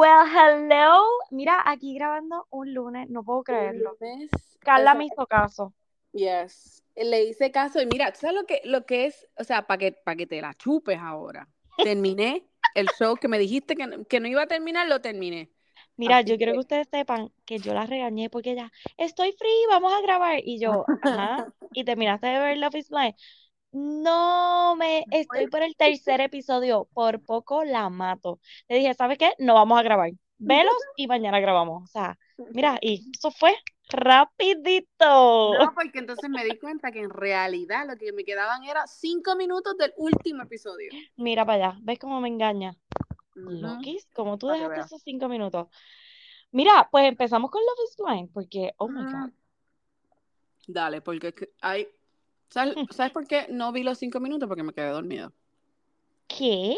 Well, hello. Mira, aquí grabando un lunes, no puedo creerlo. Lunes, Carla me hizo caso. Yes. Le hice caso y mira, ¿tú sabes lo que, lo que es? O sea, para que, para que te la chupes ahora. Terminé el show que me dijiste que, no- que no iba a terminar, lo terminé. Mira, Así yo quiero que- que ustedes sepan que yo la regañé porque ella, estoy free, vamos a grabar. Y yo, ajá. Y terminaste de ver Love is Blind. No, me estoy por el tercer episodio, por poco la mato. Le dije, ¿sabes qué? No vamos a grabar. Velos y mañana grabamos. O sea, mira, y eso fue rapidito. No, porque entonces me di cuenta que en realidad lo que me quedaban era cinco minutos del último episodio. Mira para allá, ¿ves cómo me engaña? Ujú. Lokis, como tú dejaste esos cinco minutos. Mira, pues empezamos con Love is Blind, porque, oh my God. Dale, porque hay... ¿Sabes, ¿Sabes por qué no vi los cinco minutos? Porque me quedé dormida. ¿Qué?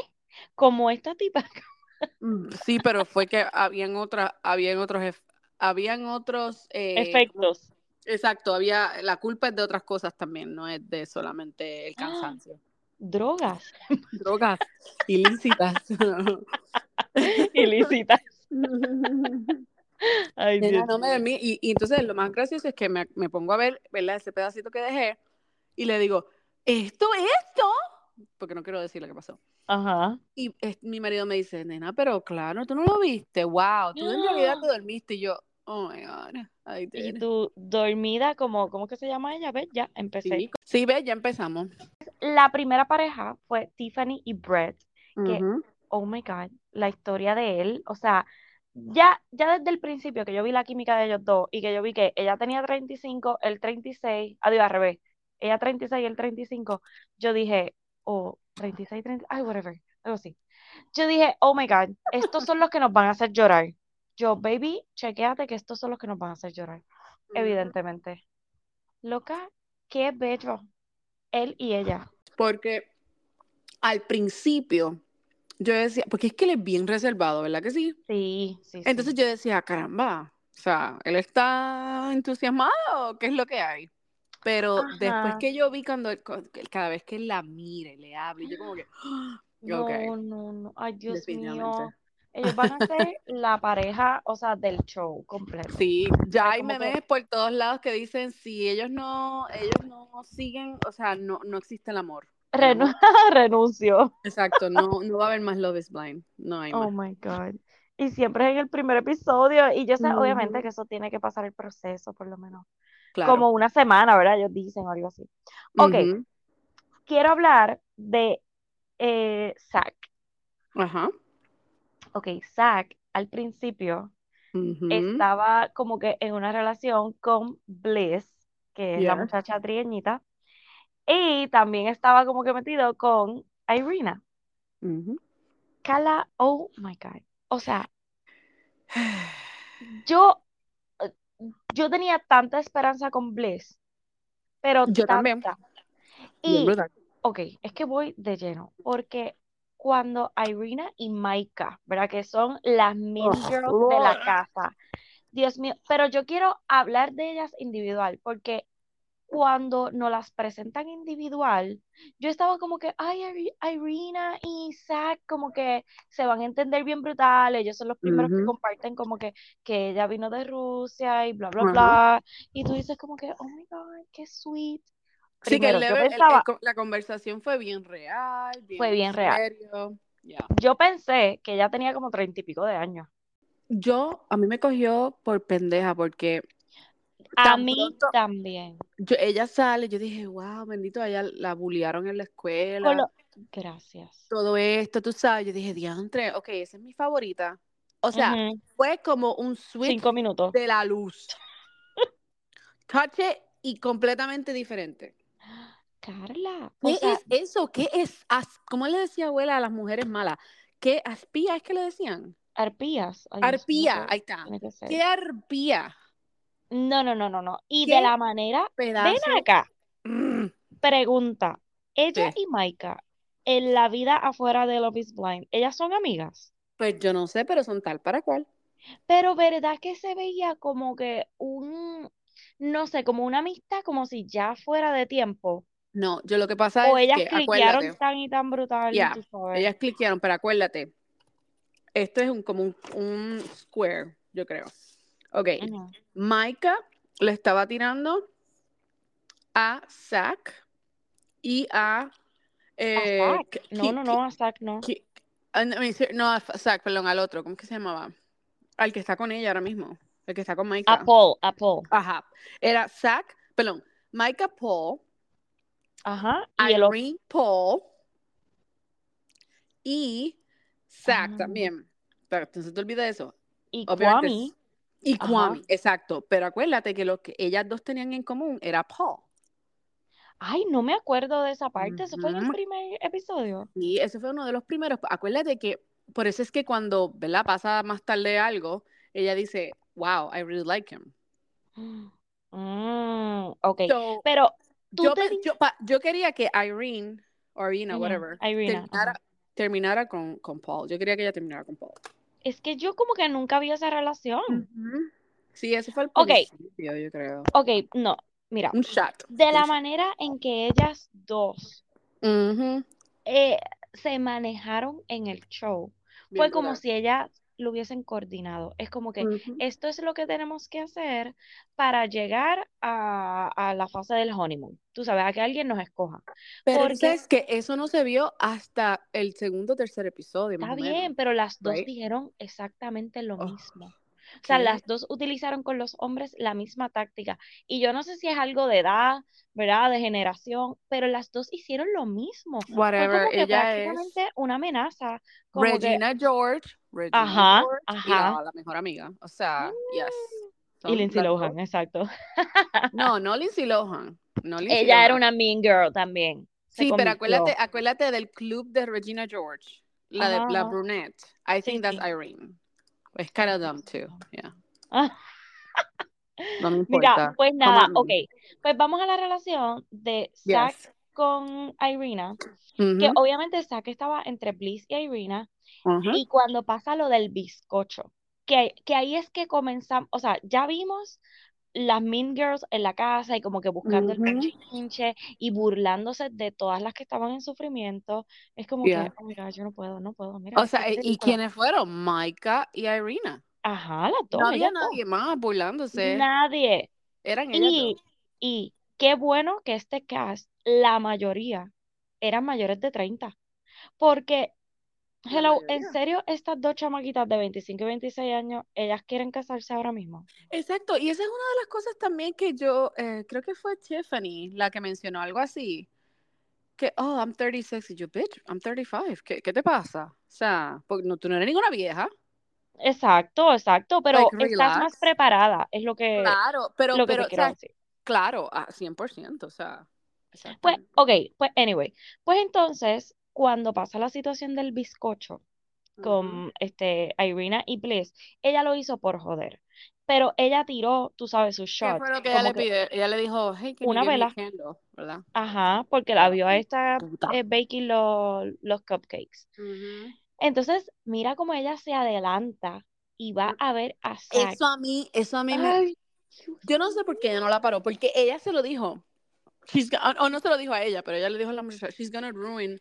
Como esta tipa. Mm, Sí, pero fue que habían otras, habían otros, habían otros eh. Efectos. Exacto, había, la culpa es de otras cosas también, no es de solamente el cansancio. Drogas Drogas ilícitas. ilícitas. Ay, Nena, Dios no me mío. dormí. Y, y entonces lo más gracioso es que me, me pongo a ver, ¿verdad? Ese pedacito que dejé y le digo, ¿esto, esto? Porque no quiero decir lo que pasó. Ajá. Y mi marido me dice, nena, pero claro, tú no lo viste, wow, tú en realidad te dormiste. Y yo, oh my God, Y tú dormida, como, ¿cómo que se llama ella? ¿Ves? Ya empecé. Sí, sí, ves, ya empezamos. La primera pareja fue Tiffany y Brett, que, oh my God, la historia de él, o sea, ya, ya desde el principio que yo vi la química de ellos dos y que yo vi que ella tenía 35, él 36, adiós, al revés, ella 36 y él 35, yo dije, oh, 36, 30, ay, whatever, algo así. Yo dije, oh my God, estos son los que nos van a hacer llorar. Yo, baby, chequéate que estos son los que nos van a hacer llorar, evidentemente. Loca, qué bello, él y ella. Porque al principio yo decía, porque es que él es bien reservado, ¿verdad que sí? Sí, sí, sí. Entonces yo decía, caramba, o sea, él está entusiasmado, ¿qué es lo que hay? Pero después que yo vi cuando cada vez que él la mire, le hable, yo como que, "Ah, No, no, no. Ay, Dios mío. Ellos van a ser la pareja, o sea, del show completo. Sí, ya Es hay como que- memes por todos lados que dicen si ellos no, ellos no siguen, o sea, no, no existe el amor. El Renu- amor- renunció. exacto, no, no va a haber más Love is Blind, no hay Oh más. my God. Y siempre en el primer episodio. Y yo sé, obviamente, que eso tiene que pasar el proceso, por lo menos. Claro. Como una semana, ¿verdad? Ellos dicen algo así. Ok, quiero hablar de eh, Zack. Ajá. Ok, Zack al principio estaba como que en una relación con Bliss, que es la muchacha trieñita, y también estaba como que metido con Irina. Carla, oh my God. O sea, yo, yo tenía tanta esperanza con Bliss, pero Yo también. tanta. Y, ok, es que voy de lleno, porque cuando Irina y Maika, ¿verdad? Que son las mean Oh, girls de la casa. Dios mío, pero yo quiero hablar de ellas individual, porque cuando nos las presentan individual, yo estaba como que, ay, Iri- Irina y Zack como que se van a entender bien brutal, ellos son los primeros que comparten como que, que ella vino de Rusia y bla, bla, Ajá. bla, y tú dices como que, oh my God, qué sweet. Sí, que el Primero, level- el- el pensaba, co- la conversación fue bien real, bien fue bien real. Yo pensé que ella tenía como treinta y pico de años. Yo, a mí me cogió por pendeja porque A mí pronto también. yo, ella sale, yo dije, wow, bendito, ella la bullearon en la escuela, lo- Gracias. todo esto, tú sabes, yo dije, diantre, ok, esa es mi favorita. O sea, fue como un switch Cinco minutos. de la luz. Cache y completamente diferente. Carla, ¿Qué sea, es eso? ¿Qué es? ¿Cómo le decía abuela a las mujeres malas? ¿Qué aspía es que le decían? arpías. Ay, Arpía, ahí está. ¿Qué arpía? No, no, no, no, no. Y de ¿Qué la manera, ven acá, Mm, pregunta. Ella y Maika, en la vida afuera de Love is Blind, ellas son amigas. Pues yo no sé, pero son tal para cual. Pero verdad que se veía como que un, no sé, como una amistad, como si ya fuera de tiempo. No, yo lo que pasa O es ellas que, cliquearon acuérdate, tan y tan brutal, ya, tú sabes. ellas cliquearon, pero acuérdate, esto es un, como un, un square, yo creo. Ok. Maika le estaba tirando a Zack y a. A eh. Ki- No, no, no, a Zack no. Ki- ah, no, a Zack, perdón, al otro. ¿Cómo que se llamaba? Al que está con ella ahora mismo. El que está con Maika. A Paul, a Paul. Ajá. Era Zack, perdón, Maika Paul, Ajá. Y el. Irene Paul y Zack Ah. también. Pero se te olvide eso. Y Obviamente Kwame. Y Ajá. Kwame, exacto. Pero acuérdate que lo que ellas dos tenían en común era Paul. Ay, no me acuerdo de esa parte. Eso fue en el primer episodio. Y ese fue uno de los primeros. Acuérdate que por eso es que cuando, ¿verdad? Pasa más tarde algo, ella dice, wow, I really like him. Mm, ok. So, Pero tú yo, te yo, yo quería que Irene, o Irina, whatever, Irina, terminara, terminara con, con Paul. Yo quería que ella terminara con Paul. Es que yo como que nunca vi esa relación. Sí, ese fue el principio, yo creo. Ok, no, mira, Un shot. de un la manera en que ellas dos eh, se manejaron en el show, Bien fue como si ellas lo hubiesen coordinado. Es como que esto es lo que tenemos que hacer para llegar a, a la fase del honeymoon. Tú sabes, a que alguien nos escoja. Pero Porque sabes que eso no se vio hasta el segundo o tercer episodio, más está menos. bien, pero las dos right? dijeron exactamente lo Oh, mismo. O sea, las dos utilizaron con los hombres la misma táctica. Y yo no sé si es algo de edad, ¿verdad? De generación, pero las dos hicieron lo mismo. Fue Whatever, como que ella es prácticamente una amenaza. Como que, Regina George, Regina ajá, George y ajá. la, la mejor amiga. O sea, yes. Y Son Lindsay las dos. Lohan, exacto. No, no Lindsay Lohan. No Lindsay Ella era Lohan. una mean girl también. Sí, pero acuérdate, acuérdate del club de Regina George. La de Ajá, la ajá. brunette. I Sí, think that's sí. Irene. It's kind of dumb too. Yeah. Ah, No me Mira, importa. pues Come nada, ok. Pues vamos a la relación de Zack Yes. con Irina. que Ujú, obviamente Zack estaba entre Bliss y Irina, ujú. y cuando pasa lo del bizcocho, que, que ahí es que comenzamos, o sea, ya vimos las Mean Girls en la casa y como que buscando el pinche y burlándose de todas las que estaban en sufrimiento, es como que, oh my God, yo no puedo, no puedo, mira, O sea, es ¿y quiénes fueron? Maika y Irina. Ajá, las No dos, había ellas dos. nadie más burlándose. Nadie. Eran ellas Y, dos. y qué bueno que este cast, la mayoría, eran mayores de 30. Porque Hello, ¿en serio estas dos chamaquitas de 25 y 26 años, ellas quieren casarse ahora mismo? Exacto, y esa es una de las cosas también que yo, eh, creo que fue Tiffany la que mencionó algo así, que, oh, I'm 36, y yo, bitch, I'm 35, ¿qué, qué te pasa? O sea, porque no, tú no eres ninguna vieja. Exacto, exacto, pero Like, estás más preparada, es lo que, Claro, pero, lo que pero, te o quiero sea, decir. claro, a 100%, o sea, Pues, ok, pues anyway, pues entonces, cuando pasa la situación del bizcocho con este Irina y Bliss, ella lo hizo por joder, pero ella tiró, tú sabes, sus ¿Qué shots, fue lo que ella le que pide? Ella le dijo, hey, you una vela, candle? ¿Verdad? ajá, porque la vio a esta eh, baking los, los cupcakes. Entonces, mira cómo ella se adelanta y va a ver a. Eso a mí, eso a mí me, Ay, yo no sé por qué ella no la paró, porque ella se lo dijo, she's o no se lo dijo a ella, pero ella le dijo a la muchacha, she's gonna ruin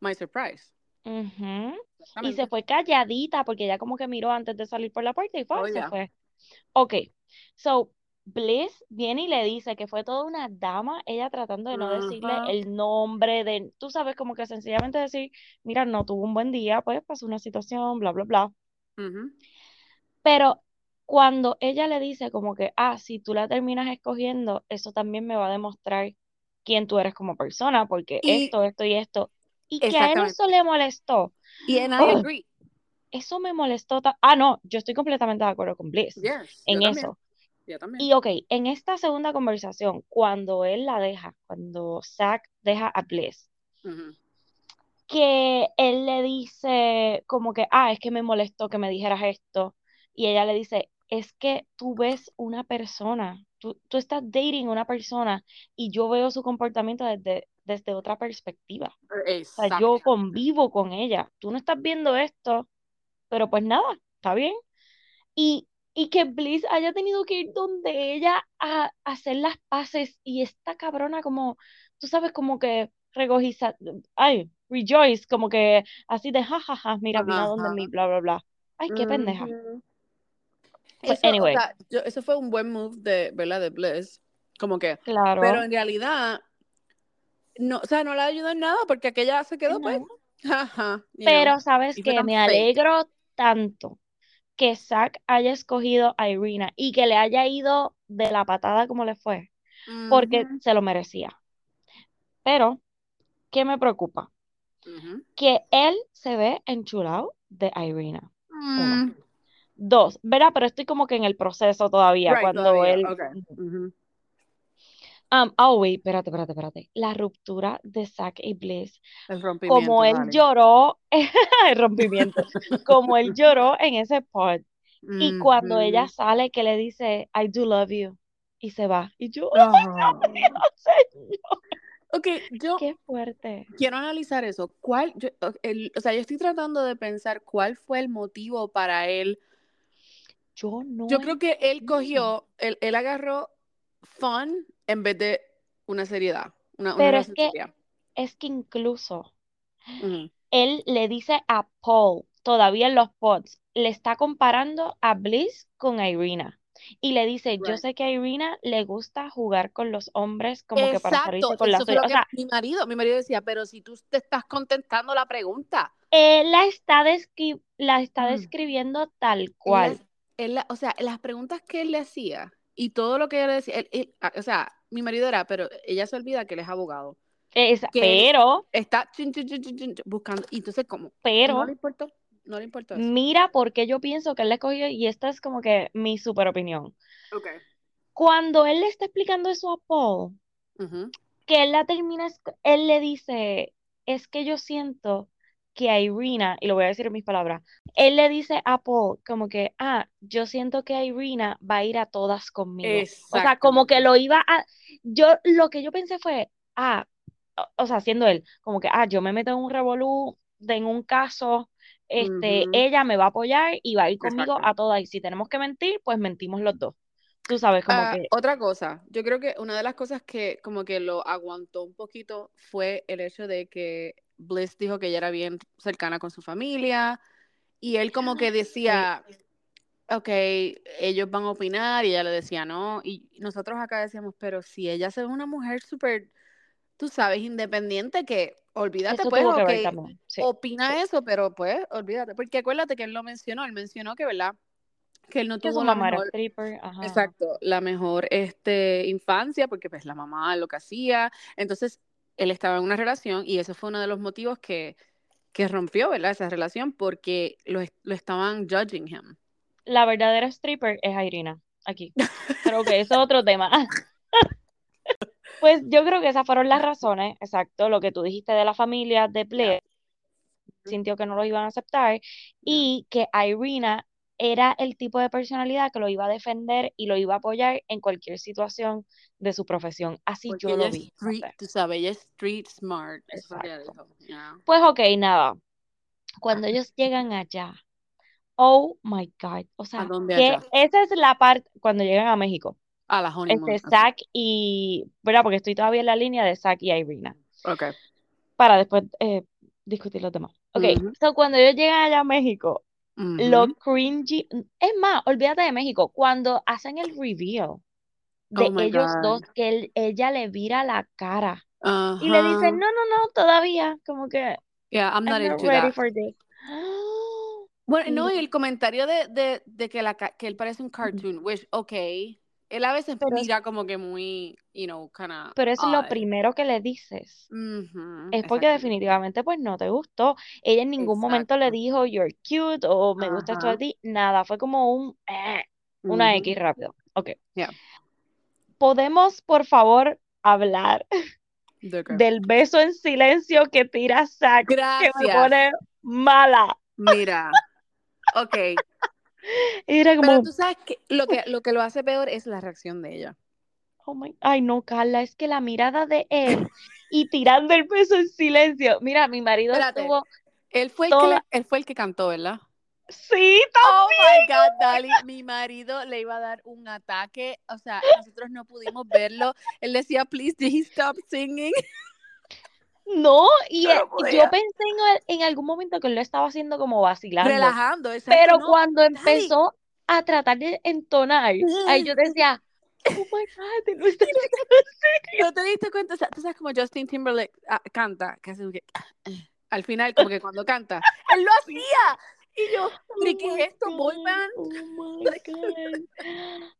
my surprise. Ujú. Y se fue calladita porque ella como que miró antes de salir por la puerta y fue, Oh, se yeah. fue. Ok, so Bliss viene y le dice que fue toda una dama, ella tratando de no decirle el nombre de, tú sabes, como que sencillamente decir, mira, no tuvo un buen día, pues pasó una situación, bla, bla, bla. Ujú. Pero cuando ella le dice como que, ah, si tú la terminas escogiendo, eso también me va a demostrar quién tú eres como persona, porque Y esto, esto y esto. Y que a él eso le molestó. Y I ¡Ugh! agree. eso me molestó. Ah, no, yo estoy completamente de acuerdo con Bliss Yes, yo en también. eso. Yo también. Y ok, en esta segunda conversación, cuando él la deja, cuando Zack deja a Bliss, que él le dice como que, ah, es que me molestó que me dijeras esto. Y ella le dice, es que tú ves una persona, tú, tú estás dating una persona y yo veo su comportamiento desde, desde otra perspectiva. O sea, yo convivo con ella. Tú no estás viendo esto, pero pues nada, está bien. Y, y que Bliss haya tenido que ir donde ella a, a hacer las paces y esta cabrona como, tú sabes, como que regociza, ay, rejoice, como que así de jajaja, mira, vino a donde Ajá. mí, bla, bla, bla. Ay, qué pendeja. Ujú. Pues, Eso, o anyway. sea, yo- eso fue un buen move de, ¿verdad? De Bliss. Como que, Claro. pero en realidad, no, o sea, no le ayudó en nada porque aquella se quedó, pues, No. ajá, you Pero know. sabes que me fake. alegro tanto que Zack haya escogido a Irina y que le haya ido de la patada como le fue, porque se lo merecía. Pero, ¿qué me preocupa? Que él se ve enchulado de Irina. Mm, Dos, ¿verdad? Pero estoy como que en el proceso todavía, right, cuando todavía, él... okay. Um, oh, wait, espérate, espérate, espérate. La ruptura de Zack y Bliss. El rompimiento, Como él lloró, el rompimiento, como él lloró en ese pod. Y cuando ella sale que le dice, I do love you, y se va. Y yo, Ah. ¡ay, Dios! Ok, yo Qué fuerte. quiero analizar eso. ¿Cuál, yo- el- o sea, yo estoy tratando de pensar cuál fue el motivo para él. Yo no Yo creo que él cogió, él, él agarró fun en vez de una seriedad, una, una Pero es que, es que incluso él le dice a Paul, todavía en los pods, le está comparando a Bliss con Irina. Y le dice, yo sé que a Irina le gusta jugar con los hombres como que para salirse con la suya. O que sea, mi marido, mi marido decía, pero si tú te estás contestando la pregunta, él la está, descri- la está Mm. describiendo tal cual. él o sea, las preguntas que él le hacía y todo lo que ella le decía, él- él- ah, o sea, mi marido era, pero ella se olvida que él es abogado, Es- que pero, está chin, chin, chin, chin, chin, buscando, y entonces, ¿cómo? No pero, le importó, no le importó eso. mira por qué yo pienso que él le escogió, y esta es como que mi super opinión. Ok. Cuando él le está explicando eso a Paul, que él la termina, él le dice, es que yo siento que a Irina, y lo voy a decir en mis palabras, él le dice a Paul como que, ah, yo siento que Irina va a ir a todas conmigo. O sea, como que lo iba a, yo, lo que yo pensé fue, ah, o, o sea, siendo él, como que, ah, yo me meto en un revolú, en un caso, este, ella me va a apoyar y va a ir conmigo Exacto. a todas, y si tenemos que mentir, pues mentimos los dos. Tú sabes, como Ah, que, otra cosa, yo creo que una de las cosas que como que lo aguantó un poquito fue el hecho de que Bliss dijo que ella era bien cercana con su familia y él como que decía, ok, ellos van a opinar y ella le decía no y nosotros acá decíamos, pero si ella es una mujer súper, tú sabes, independiente que olvídate eso pues, tuvo que ver ok, también. Sí, opina sí. eso, pero pues olvídate, porque acuérdate que él lo mencionó, él mencionó que, ¿verdad? Que él no tuvo la mamá mejor ajá. Exacto, la mejor este, infancia, porque pues la mamá lo que hacía, entonces él estaba en una relación y ese fue uno de los motivos que, que rompió, ¿verdad? Esa relación porque lo, lo estaban judging him. La verdadera stripper es Irina, aquí. Pero que eso es otro tema. Pues yo creo que esas fueron las razones, exacto, lo que tú dijiste de la familia de Blair, sintió que no lo iban a aceptar y que Irina era el tipo de personalidad que lo iba a defender y lo iba a apoyar en cualquier situación de su profesión. Así Porque yo lo vi. street, tú sabes, ella es street smart, Exacto. yeah. Pues ok, nada. Cuando ellos llegan allá, oh my God, o ¿A sea, dónde que allá? esa es la parte cuando llegan a México. A la honeymoon. Este, ok. Zack y, ¿verdad? Porque estoy todavía en la línea de Zack y Irina, Ok. para después eh, discutir los demás. Ok, Ujú, so cuando ellos llegan allá a México, lo cringy, es más, olvídate de México, cuando hacen el reveal de Oh ellos God. dos, que él- ella le vira la cara y le dice, no, no, no, todavía, como que, Yeah, I'm I'm not not into ready that. for this. Bueno, no, Y- el comentario de, de, de que, la, que él parece un cartoon, which, ok, él a veces Pero es- mira como que muy, you know, kind of Pero eso es lo odd. primero que le dices. Ujú, Es porque definitivamente pues no te gustó. Ella en ningún momento le Exacto. dijo you're cute o me gusta esto de ti. Nada, fue como un eh, una Ujú, X rápido. Ok. yeah. ¿Podemos, por favor, hablar del beso en silencio que tira Zack que me pone mala? Mira, ok, Era pero como, tú sabes que lo que lo que lo hace peor es la reacción de ella. oh my, ay no, Carla, es que la mirada de él y tirando el beso en silencio. Mira, mi marido Espérate, estuvo él fue el que toda, le- él fue el que cantó, ¿verdad? sí, Oh my también. God, Dali, mi marido le iba a dar un ataque, o sea, nosotros no pudimos verlo. Él decía, please, did he stop singing? No, y Yo no eh, yo pensé en, al- en algún momento que él lo estaba haciendo como vacilando, Relajando, exacto, pero no, cuando empezó a tratar de entonar, ahí yo decía, oh my God, él lo está haciendo ¿No te diste cuenta? O sea, tú sabes como Justin Timberlake ah, canta, que hace un que- al final, como que cuando canta, él lo hacía. Y yo, ¿pero Oh qué es esto? Boy band. Oh.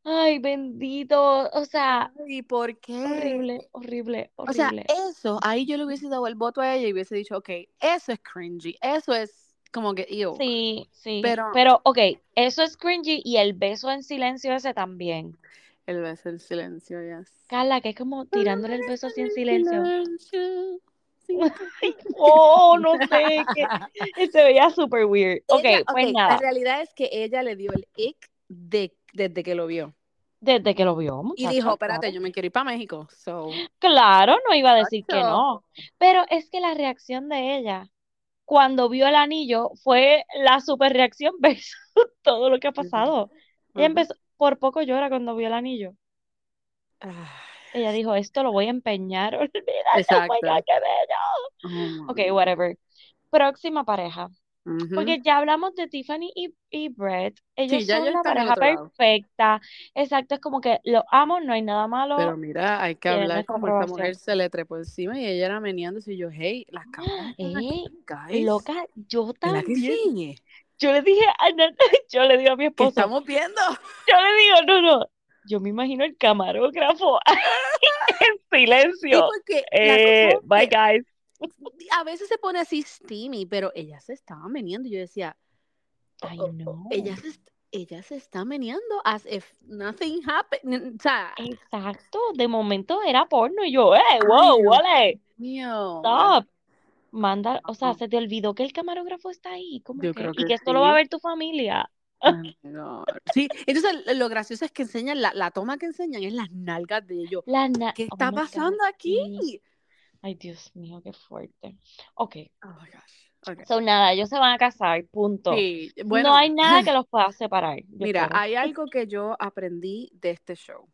Ay, bendito. O sea, ¿Y por qué? horrible, horrible, O sea, horrible. eso, ahí yo le hubiese dado el voto a ella y hubiese dicho, ok, eso es cringy, eso es como que, ew. Sí, sí. Pero- Pero, ok, eso es cringy y el beso en silencio ese también. El beso en silencio, yes. Carla, que es como tirándole el beso así en silencio. Oh, no sé, que se veía súper weird. Ok, Ella- pues ok, nada, La realidad es que ella le dio el ick de, desde que lo vio. desde que lo vio, Y dijo, espérate, claro. yo me quiero ir para México. So, Claro, no iba a decir que no. Pero es que la reacción de ella cuando vio el anillo fue la super reacción versus todo lo que ha pasado. Ella Ujú. empezó, por poco llora cuando vio el anillo. ah, Ella dijo, esto lo voy a empeñar. Olvídate, oh Exacto. God, qué bello. oh Ok, whatever. Próxima pareja. Porque ya hablamos de Tiffany y, y Brett. Ellos ya son la pareja perfecta. Exacto, es como que los amo, no hay nada malo. Pero mira, hay que hablar como esta mujer se le trepó encima y ella era meneándose y yo, hey, las cámaras guys. Loca, yo ¿Verdad que también. sí? Yo le dije, a yo le digo a mi ¿Qué esposo, estamos viendo? yo le digo, no, no. Yo me imagino el camarógrafo en Sí, silencio. Eh, bye, guys. a veces se pone así steamy, pero ella se estaba meneando yo decía, Ay, oh, no. ella se, ella se está meneando as if nothing happened. O sea, Exacto, de momento era porno y yo, eh, Ay, wow, vale, mío. stop. Manda, o sea, se te olvidó que el camarógrafo está ahí, ¿cómo Yo que? creo Y que esto lo va a ver tu familia. Oh. Sí, entonces lo gracioso es que enseñan, la, la toma que enseñan es las nalgas de ellos. La na- ¿Qué oh está pasando aquí? Ay, Dios mío, qué fuerte. Ok, Oh my gosh. Okay. so nada, ellos se van a casar, punto. Sí, No bueno, hay nada que los pueda separar, mira, hay algo que yo aprendí de este show.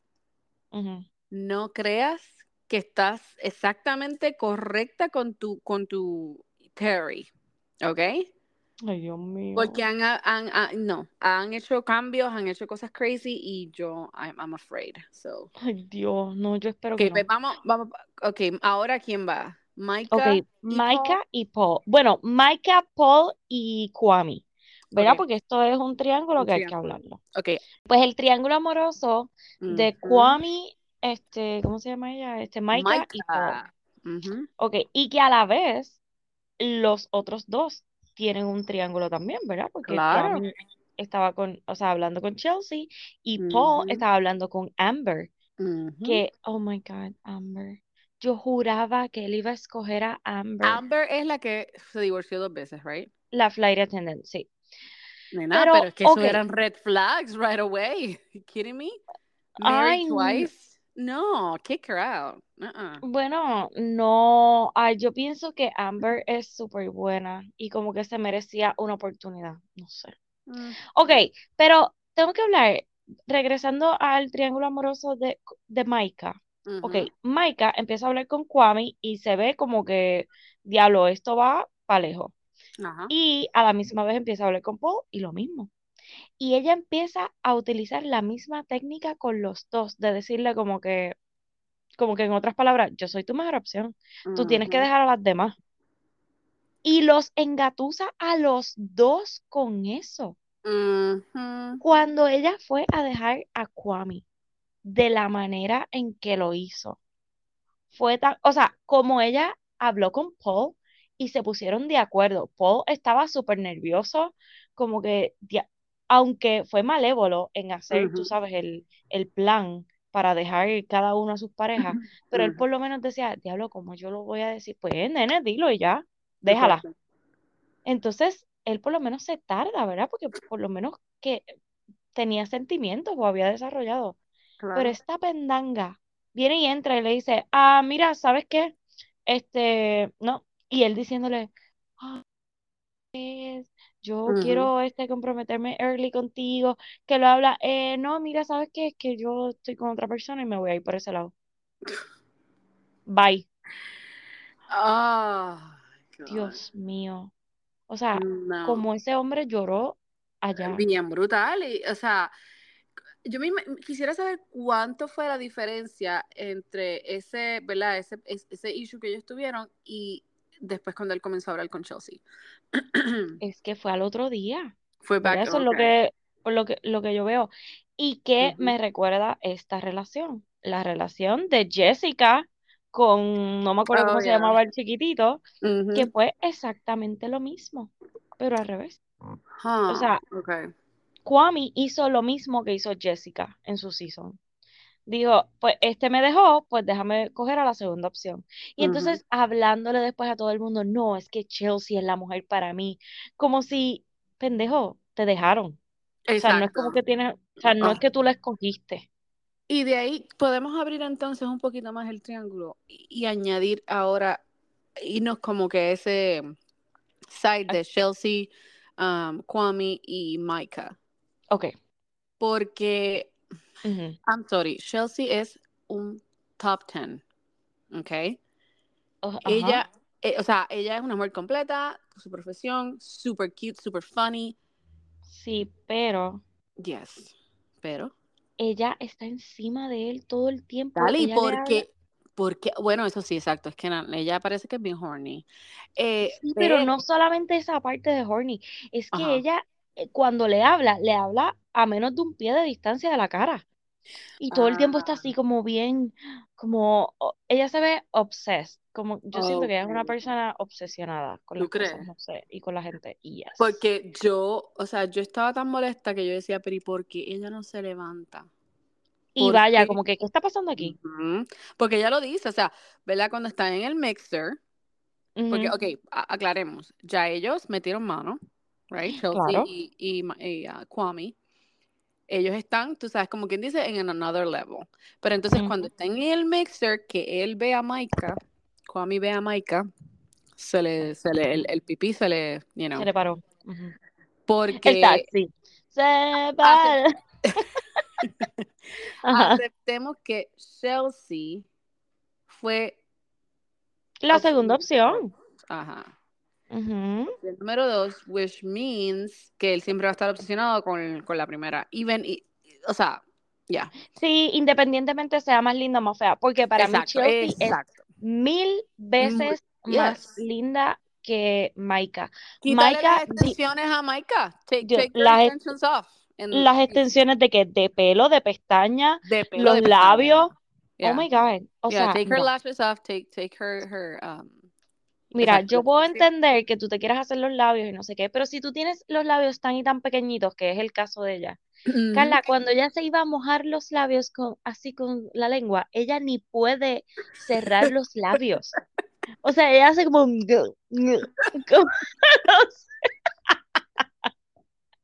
No creas que estás exactamente correcta con tu, con tu Terry, ¿ok? Ay, Dios mío. Porque han, han- han- no, han hecho cambios, han hecho cosas crazy y yo, I'm, I'm afraid. So, Ay, Dios, no, yo espero que no. vamos, vamos, ok, ahora quién va? Maika Ok, y Paul. Maika y Paul. Bueno, Maika, Paul y Kwame, ¿verdad? Porque esto es un triángulo Un que hay que hablarlo. Ok. Pues el triángulo amoroso de. Kwame, este, ¿cómo se llama ella? Este, Maika y Paul. Ok, y que a la vez los otros dos tienen un triángulo también, ¿verdad? Porque Claro. Estaba con, o sea, hablando con Chelsea y Paul estaba hablando con Amber. Que, oh my God, Amber. Yo juraba que él iba a escoger a Amber, Amber es la que se divorció dos veces, right? la flight attendant, sí. Nena, Pero, pero es que ok. eso eran red flags right away. You kidding me? Married twice? No, kick her out. Uh-uh. Bueno, no, ay, yo pienso que Amber es súper buena y como que se merecía una oportunidad, no sé. Mm. Ok, pero tengo que hablar, regresando al triángulo amoroso de, de Maika. Ok, Ujú. Maika empieza a hablar con Kwame y se ve como que, diablo, esto va para lejos. Y a la misma vez empieza a hablar con Paul y lo mismo. Y ella empieza a utilizar la misma técnica con los dos, de decirle como que, como que en otras palabras, yo soy tu mejor opción, tú tienes que dejar a las demás. Y los engatusa a los dos con eso. Cuando ella fue a dejar a Kwame, de la manera en que lo hizo, fue tan, o sea, como ella habló con Paul y se pusieron de acuerdo. Paul estaba súper nervioso, como que, aunque fue malévolo en hacer, tú Ujú. sabes, el, el plan para dejar cada uno a sus parejas, pero él por lo menos decía, diablo, ¿cómo yo lo voy a decir? Pues, nene, dilo y ya, déjala. Exacto. Entonces, él por lo menos se tarda, ¿verdad? Porque por lo menos que tenía sentimientos o había desarrollado. Pero esta pendanga viene y entra y le dice, ah, mira, ¿sabes qué? Este, no. Y él diciéndole, ah, es, yo quiero este comprometerme early contigo, que lo habla, eh, no, mira, ¿sabes qué? Es que yo estoy con otra persona y me voy a ir por ese lado. Bye. Ah. Dios mío. O sea, No. como ese hombre lloró allá. Bien brutal. Y, o sea, yo me ima- quisiera saber cuánto fue la diferencia entre ese, ¿verdad? Ese, es- ese issue que ellos tuvieron y después cuando él comenzó a hablar con Chelsea. Es que fue al otro día. Fue back, Eso es lo que, lo que, lo que yo veo. ¿Y qué Ujú. me recuerda esta relación? La relación de Jessica con, no me acuerdo Oh, cómo se yeah. llamaba el chiquitito, que fue exactamente lo mismo, pero al revés. O Huh, sea, ok. Kwame hizo lo mismo que hizo Jessica en su season. Dijo, pues este me dejó, pues déjame coger a la segunda opción. Y entonces hablándole después a todo el mundo, no, es que Chelsea es la mujer para mí. Como si, pendejo, te dejaron. O sea, no es como Exacto. que tienes, o sea, no es Ah. que tú la escogiste. Y de ahí podemos abrir entonces un poquito más el triángulo y, y añadir ahora, irnos como que ese side de Chelsea, um, Kwame y Micah. Ok. Porque, I'm sorry, Chelsea es un top 10, ¿ok? Ella, eh, o sea, ella es una mujer completa, su profesión, super cute, super funny, Sí, pero yes, pero, ella está encima de él todo el tiempo. dale, ¿y Ella le por habla. qué? Porque, bueno, eso sí, exacto, es que ella parece que es bien horny. Eh, Sí, pero pero, no solamente esa parte de horny, es que ajá, ella cuando le habla, le habla a menos de un pie de distancia de la cara. Y todo el tiempo está ah, así como bien, como, ella se ve obsessed, como yo siento que ella es una ok. persona obsesionada con ¿Tú las cosas, no sé, y con la gente, y yes. Porque yo, o sea, yo estaba tan molesta que yo decía, pero ¿y por qué ella no se levanta? Y ¿Por vaya, qué? como que, ¿qué está pasando aquí? Ujú. Porque ella lo dice, o sea, ¿verdad? Cuando está en el mixer, porque, Ujú, ok, a- aclaremos, ya ellos metieron mano, right? Chelsea Claro. y, y, uh, Kwame. Ellos están, tú sabes, como quien dice, en another level. Pero entonces cuando ujú. están en el mixer, que él ve a Maika, Kwame ve a Maika, se le, se le, el, el pipí se le, you Se know, le paró. Ujú. El porque taxi. Se paró. Ajá. aceptemos que Chelsea fue La segunda opción. dos. Ajá. Ujú. El número dos, which means que él siempre va a estar obsesionado con, con la primera. Even, y- o sea, ya. Sí, independientemente sea más linda o más fea, porque para mí Exacto, Chelsea es exacto. mil veces Muy- más yes. linda que Maika. Maika, las extensiones a Maika. Take, take las, ex- extensions off. And las extensiones de que de pelo, de pestaña, de pelo los de pestaña. labios. Oh Yeah. my God. O Yeah, sea, take her no. lashes off, take, take her, her, um, Mira, exacto, yo puedo entender que tú te quieras hacer los labios y no sé qué, pero si tú tienes los labios tan y tan pequeñitos, que es el caso de ella. Carla, cuando ella se iba a mojar los labios con, así con la lengua, ella ni puede cerrar los labios. O sea, ella hace como,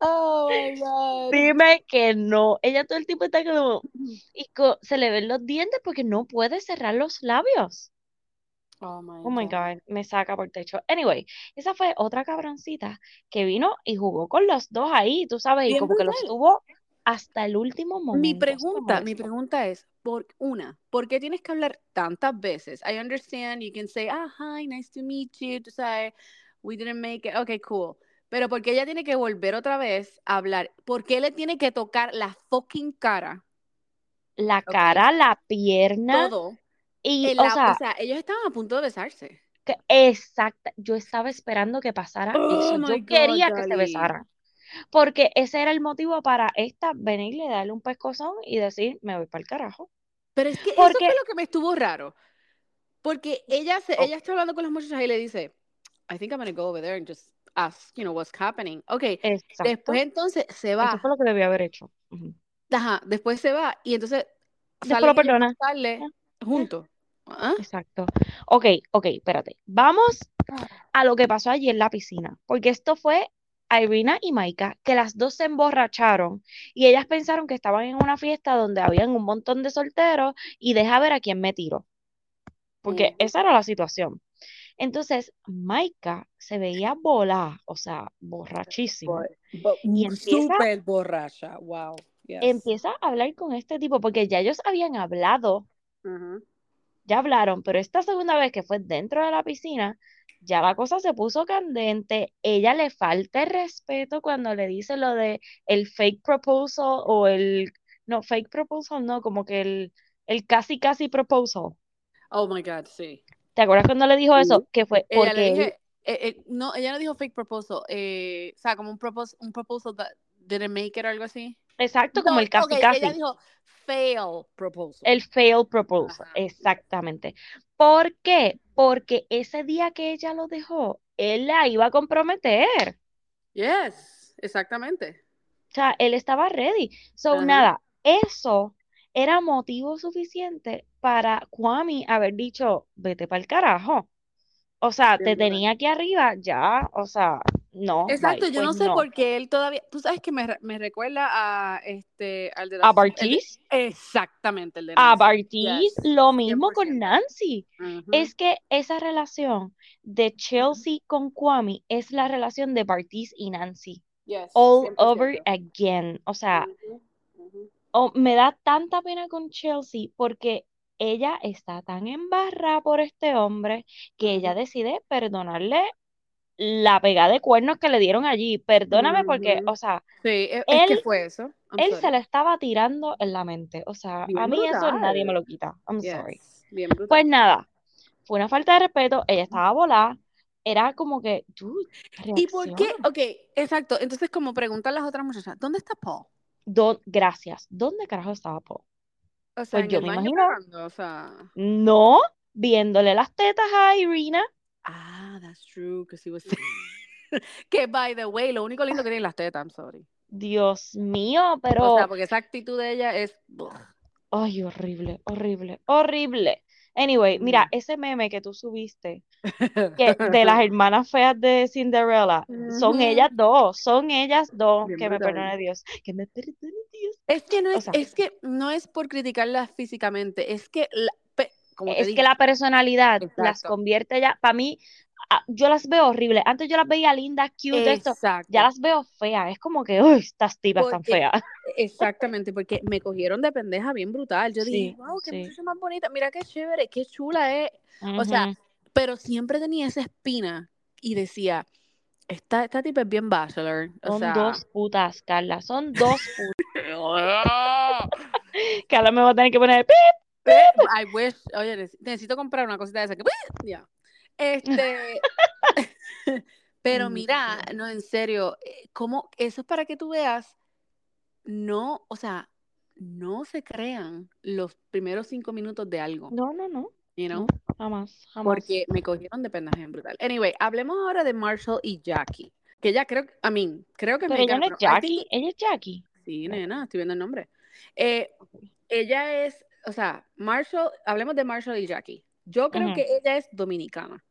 Oh my God. dime que no. Ella todo el tiempo está como, y co- se le ven los dientes porque no puede cerrar los labios. Oh my Oh my God. God, me saca por techo. Anyway, esa fue otra cabroncita que vino y jugó con los dos ahí, tú sabes, y como que los tuvo hasta el último Mi momento. Me pregunta, mi pregunta es, por una, ¿por qué tienes que hablar tantas veces? I understand, you can say, ah, hi, nice to meet you, tú sabes, we didn't make it, okay, cool. Pero ¿por qué ella tiene que volver otra vez a hablar? ¿Por qué le tiene que tocar la fucking cara? La cara, la pierna todo. Y, o la, o sea, sea, ellos estaban a punto de besarse. que exacta, yo estaba esperando que pasara eso. Oh Yo my God, quería que se Dali. besaran. Porque ese era el motivo para esta venirle, darle un pescozón y decir, me voy para el carajo. Pero es que eso Porque, fue lo que me estuvo raro. Porque ella, se, oh, ella está hablando con las muchachas y le dice, I think I'm gonna go over there and just ask, you know, what's happening. Ok, exacto, después entonces se eso va. fue lo que debió haber hecho. Ujú. Ajá, después se va y entonces Después lo salen ellos perdona. Eh, eh, juntos. ¿Ah? Exacto. Ok, ok, espérate. Vamos a lo que pasó allí en la piscina, porque esto fue Irina y Maika, que las dos se emborracharon y ellas pensaron que estaban en una fiesta donde habían un montón de solteros y deja ver a quién me tiro, porque Ujú. esa era la situación. Entonces, Maika se veía volada, o sea, borrachísima, Bo- bo- y empieza, Súper borracha. Wow. Yes. empieza a hablar con este tipo, porque ya ellos habían hablado Ya hablaron, pero esta segunda vez que fue dentro de la piscina, ya la cosa se puso candente, ella le falta el respeto cuando le dice lo de el fake proposal o el, no, fake proposal, no, como que el, el casi casi proposal. Oh my God, sí. ¿Te acuerdas cuando le dijo eso? Que fue Ella porque dije, eh, eh, no, ella no dijo fake proposal, eh, o sea, como un, propos un proposal that didn't make it o algo así. exacto, como el casi ok, casi. Ella dijo fail proposal. El fail proposal, Ajá. exactamente. ¿Por qué? Porque ese día que ella lo dejó, él la iba a comprometer. Yes, exactamente. O sea, él estaba ready. So, Ajá. nada, eso era motivo suficiente para Kwame haber dicho, vete para el carajo. O sea, te tenía aquí arriba, ya, o sea, no, Exacto, bye, yo no pues sé no. por qué él todavía, tú sabes que me, me recuerda a este, al de A Bartiz, exactamente, el de a. Bartiz, Yes, lo mismo 100%. con Nancy. Es que esa relación de Chelsea con Kwame es la relación de Bartiz y Nancy. Yes, All 100%. over again. O sea, oh, me da tanta pena con Chelsea porque ella está tan embarrada por este hombre que ella decide perdonarle la pegada de cuernos que le dieron allí. Perdóname porque, o sea, Sí, es, que él, fue eso. I'm él sorry. se la estaba tirando en la mente. O sea, a mí eso nadie me lo quita. I'm sorry. Bien. Pues nada, fue una falta de respeto, ella estaba volada, era como que, dude, ¿Y por qué? Ok, exacto. Entonces, como preguntan las otras muchachas, ¿dónde está Paul? Do- gracias. ¿Dónde carajo estaba Paul? O sea, Pues en yo el me imagino, cagando, o sea. no, viéndole las tetas a Irina. Ah, that's true, que sí was Que, by the way, lo único lindo que tiene las tetas, I'm sorry. Dios mío, O sea, pero, porque esa actitud de ella es... ay, horrible, horrible, horrible. Anyway, mira, ese meme que tú subiste, que de las hermanas feas de Cinderella, son ellas dos, son ellas dos, Bien que me perdone Dios, que me perdone Dios. Es que no O es, sea, es que no es por criticarlas físicamente, es que, la- como Es que la personalidad las convierte ya, para mí, yo las veo horribles. Antes yo las veía lindas, cute, esto. Ya las veo feas. Es como que, uy, estas tipas tan porque, feas. exactamente, porque me cogieron de pendeja bien brutal. Yo dije, Sí, wow, qué sí. más bonita, mira qué chévere, qué chula es. O sea, pero siempre tenía esa espina y decía, esta, esta tipa es bien bachelor, o Son sea, dos putas, Carla. Son dos putas. Carla me va a tener que poner pi. I wish, oye, nec- necesito comprar una cosita de esa que, ya, este, pero mira, no, en serio, eh, ¿cómo? Eso es para que tú veas, no, o sea, no se crean los primeros cinco minutos de algo, No, no, no. you know, No, jamás, jamás. porque me cogieron de pendeja en brutal. Anyway, hablemos ahora de Marshall y Jackie, que ya creo, I mean, creo que Pero ella mexicana, no es Jackie, think, ella es Jackie. sí, nena, estoy viendo el nombre. Eh, ella es, o sea, Marshall, hablemos de Marshall y Jackie. Yo creo Ujú. que ella es dominicana.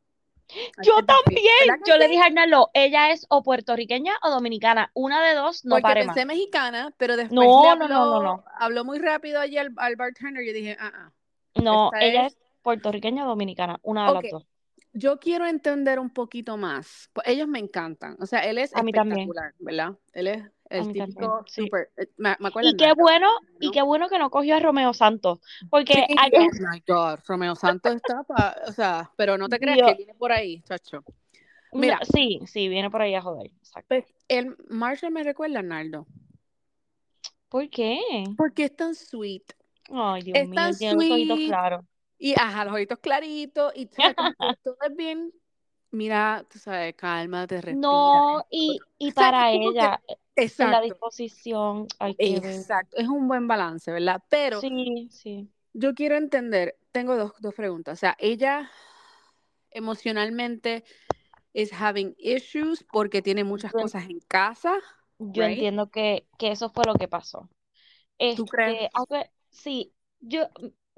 Yo Al 100%, también. ¿verdad que Yo le dije a Arnaldo, ella es o puertorriqueña o dominicana. Una de dos, no Porque pare más. pensé mexicana, pero después No, le no, habló, no, no, no. habló muy rápido allí al, al bartender y yo dije, ah, ah, No, esta ella es... es puertorriqueña o dominicana, una de las dos. yo quiero entender un poquito más. Pues ellos me encantan. O sea, él es A mí también, espectacular, ¿verdad? Él es el típico sí. super... eh, Me, me acuerdo Y qué bueno, y qué bueno que no cogió a Romeo Santos, porque Sí, oh my God, Romeo Santos está pa- o sea, pero no te creas que viene por ahí, chacho. no, Mira, sí, sí, viene por ahí a joder, exacto. pues, el Marshall me recuerda a Nardo, ¿Por qué? porque es tan sweet, Ay, Dios es mío, tan tiene los ojitos claros. y ajá, los ojitos claritos, y todo es bien, mira, tú sabes, cálmate, respira, No, y, y para que, en la exacto, disposición, ay, qué bello. exacto, es un buen balance, ¿verdad? Pero Sí, sí. yo quiero entender, tengo dos, dos preguntas, o sea, ella emocionalmente is having issues porque tiene muchas Yo, cosas en casa, yo right? entiendo que, que eso fue lo que pasó. ¿Tú crees? Este, aunque, sí, yo,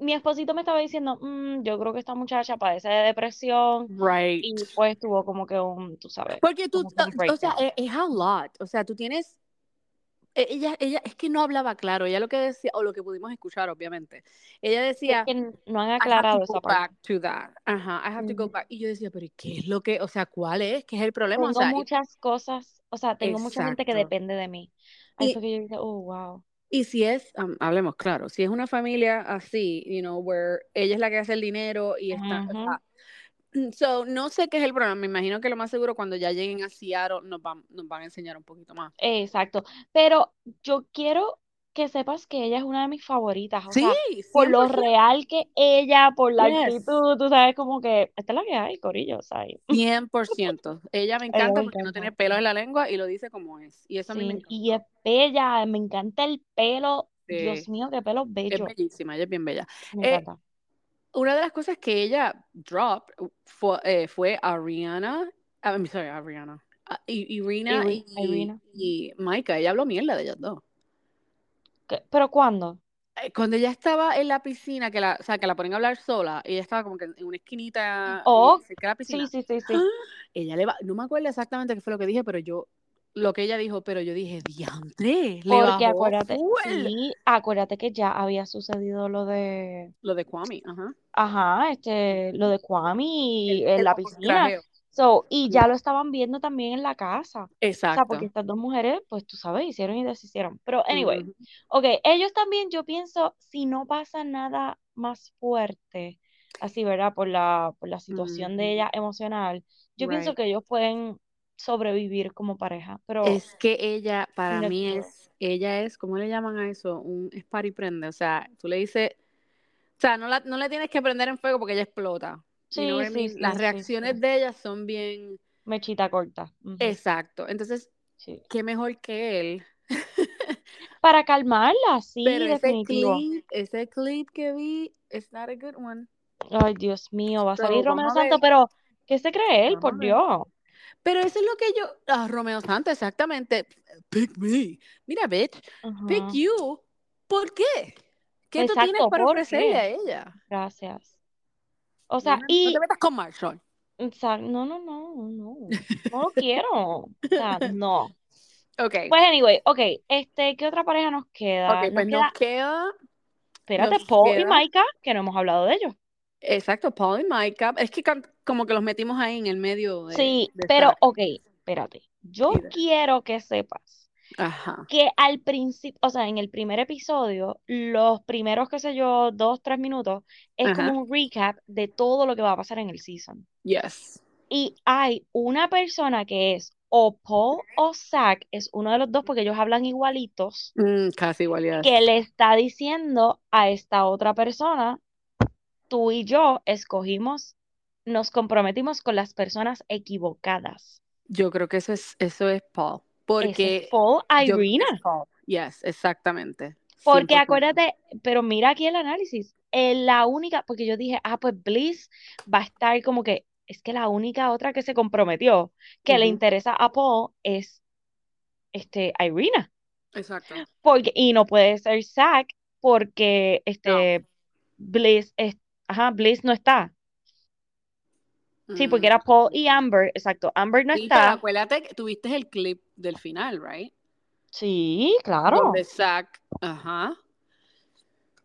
mi esposito me estaba diciendo, "Mm, yo creo que esta muchacha padece de depresión Right. y pues tuvo como que un, tú sabes, Porque tú, que o sea, breakdown. es, es a lot. O sea, tú tienes. e- Ella, ella, es que no hablaba claro. Ella lo que decía, o lo que pudimos escuchar, obviamente. Ella Es decía, que n- no han I have to aclarado go esa parte. back to that. Ajá, I have to go back. Y yo decía, pero ¿y ¿qué es lo que, o sea, cuál es? ¿Qué es el problema? O Tengo sea, y- muchas cosas, o sea, tengo mucha gente que exacto. depende de mí. Ahí Y, fue que yo dije, oh, wow. Y si es, um, hablemos claro, si es una familia así, you know, where ella es la que hace el dinero y está, sea, so, no sé qué es el problema, me imagino que lo más seguro cuando ya lleguen a Seattle nos van, nos van a enseñar un poquito más. Exacto. Pero yo quiero que sepas que ella es una de mis favoritas. O Sí, sea, por lo 100%. real que ella, por la Yes. actitud, tú sabes, como que esta es la que hay, Corillo, ¿sabes? 100%. Ella me encanta porque no tiene pelos en la lengua y lo dice como es. Y eso a mí me Sí, encanta. y es bella, me encanta el pelo. Dios Sí. mío, qué pelo Es bello. bellísima, ella es bien bella. Me Eh, encanta. una de las cosas que ella dropped fue, eh, fue a Rihanna, ah, I'm sorry, a Rihanna, a I- Irina Iri- y, Irina. y Maika, ella habló mierda de ellas dos. ¿Qué? ¿Pero cuándo? Eh, Cuando ella estaba en la piscina, que la, o sea, que la ponen a hablar sola, ella estaba como que en una esquinita Oh, y cerca de la piscina. Sí, sí, sí, sí. ¡Ah! Ella le va, no me acuerdo exactamente qué fue lo que dije, pero yo, lo que ella dijo, pero yo dije, diantre, le Porque bajó acuérdate, sí, acuérdate que ya había sucedido lo de, Lo de Kwame, ajá. ajá, este, lo de Kwame y El, en el la piscina. apostrajeo. So, y ya lo estaban viendo también en la casa. O sea, porque Exacto. estas dos mujeres, pues tú sabes, hicieron y deshicieron. Pero, anyway, Ujú. ok, ellos también, yo pienso, si no pasa nada más fuerte, así, ¿verdad? Por la, por la situación de ella emocional, yo pienso que ellos pueden sobrevivir como pareja. Pero, Es que ella, para mí es, ella es, ¿cómo le llaman a eso? Un es y prende. O sea, tú le dices, o sea, no, la, no le tienes que prender en fuego porque ella explota. You know Sí, sí? Las sí, sí, reacciones de ella son bien Mechita corta. Exacto. Entonces, qué mejor que él. Para calmarla, sí, Pero ese definitivo. clip, ese clip que vi, it's not a good one. Ay, Dios mío, va a salir Romeo Santos, ver, pero ¿qué se cree él? vamos Por. Dios. Pero eso es lo que yo, ah, Romeo Santos, exactamente. Pick me. Mira, bitch, pick you. ¿Por qué? ¿Qué tú tienes para ¿por ofrecerle qué? a ella? Gracias. O sea, Nena, no te y metas con Marshall. no, no, no, no, no lo quiero. O sea, no. Ok, Pues anyway, ok, este, ¿qué otra pareja nos queda? ok, Nos pues queda, nos queda, espérate, nos Paul y queda, Maika, que no hemos hablado de ellos. exacto, Paul y Micah. Es que como que los metimos ahí en el medio de, Sí, de pero Zack ok, espérate. Yo y de- quiero que sepas Ajá. que al principio, o sea, en el primer episodio, los primeros, qué sé yo, dos, tres minutos, es como un recap de todo lo que va a pasar en el season. Yes. Y hay una persona que es o Paul o Zack, es uno de los dos porque ellos hablan igualitos, Mm, casi igual, yes. que le está diciendo a esta otra persona, tú y yo escogimos, nos comprometimos con las personas equivocadas. Yo creo que eso es, eso es Paul. Ese es Porque Paul Irina. Paul. Yes, exactamente. Porque 100%. acuérdate, pero mira aquí el análisis. eh, la única, porque yo dije, ah, pues Bliss va a estar como que, es que la única otra que se comprometió, que le interesa a Paul es este, Irina. Exacto. Porque, y no puede ser Zack porque No. este Bliss, es, ajá, Bliss no está. Sí, porque era Paul y Amber, exacto. Amber no Sí, pero está. acuérdate que tuviste el clip del final, right? Sí, claro. Donde Zack, ajá,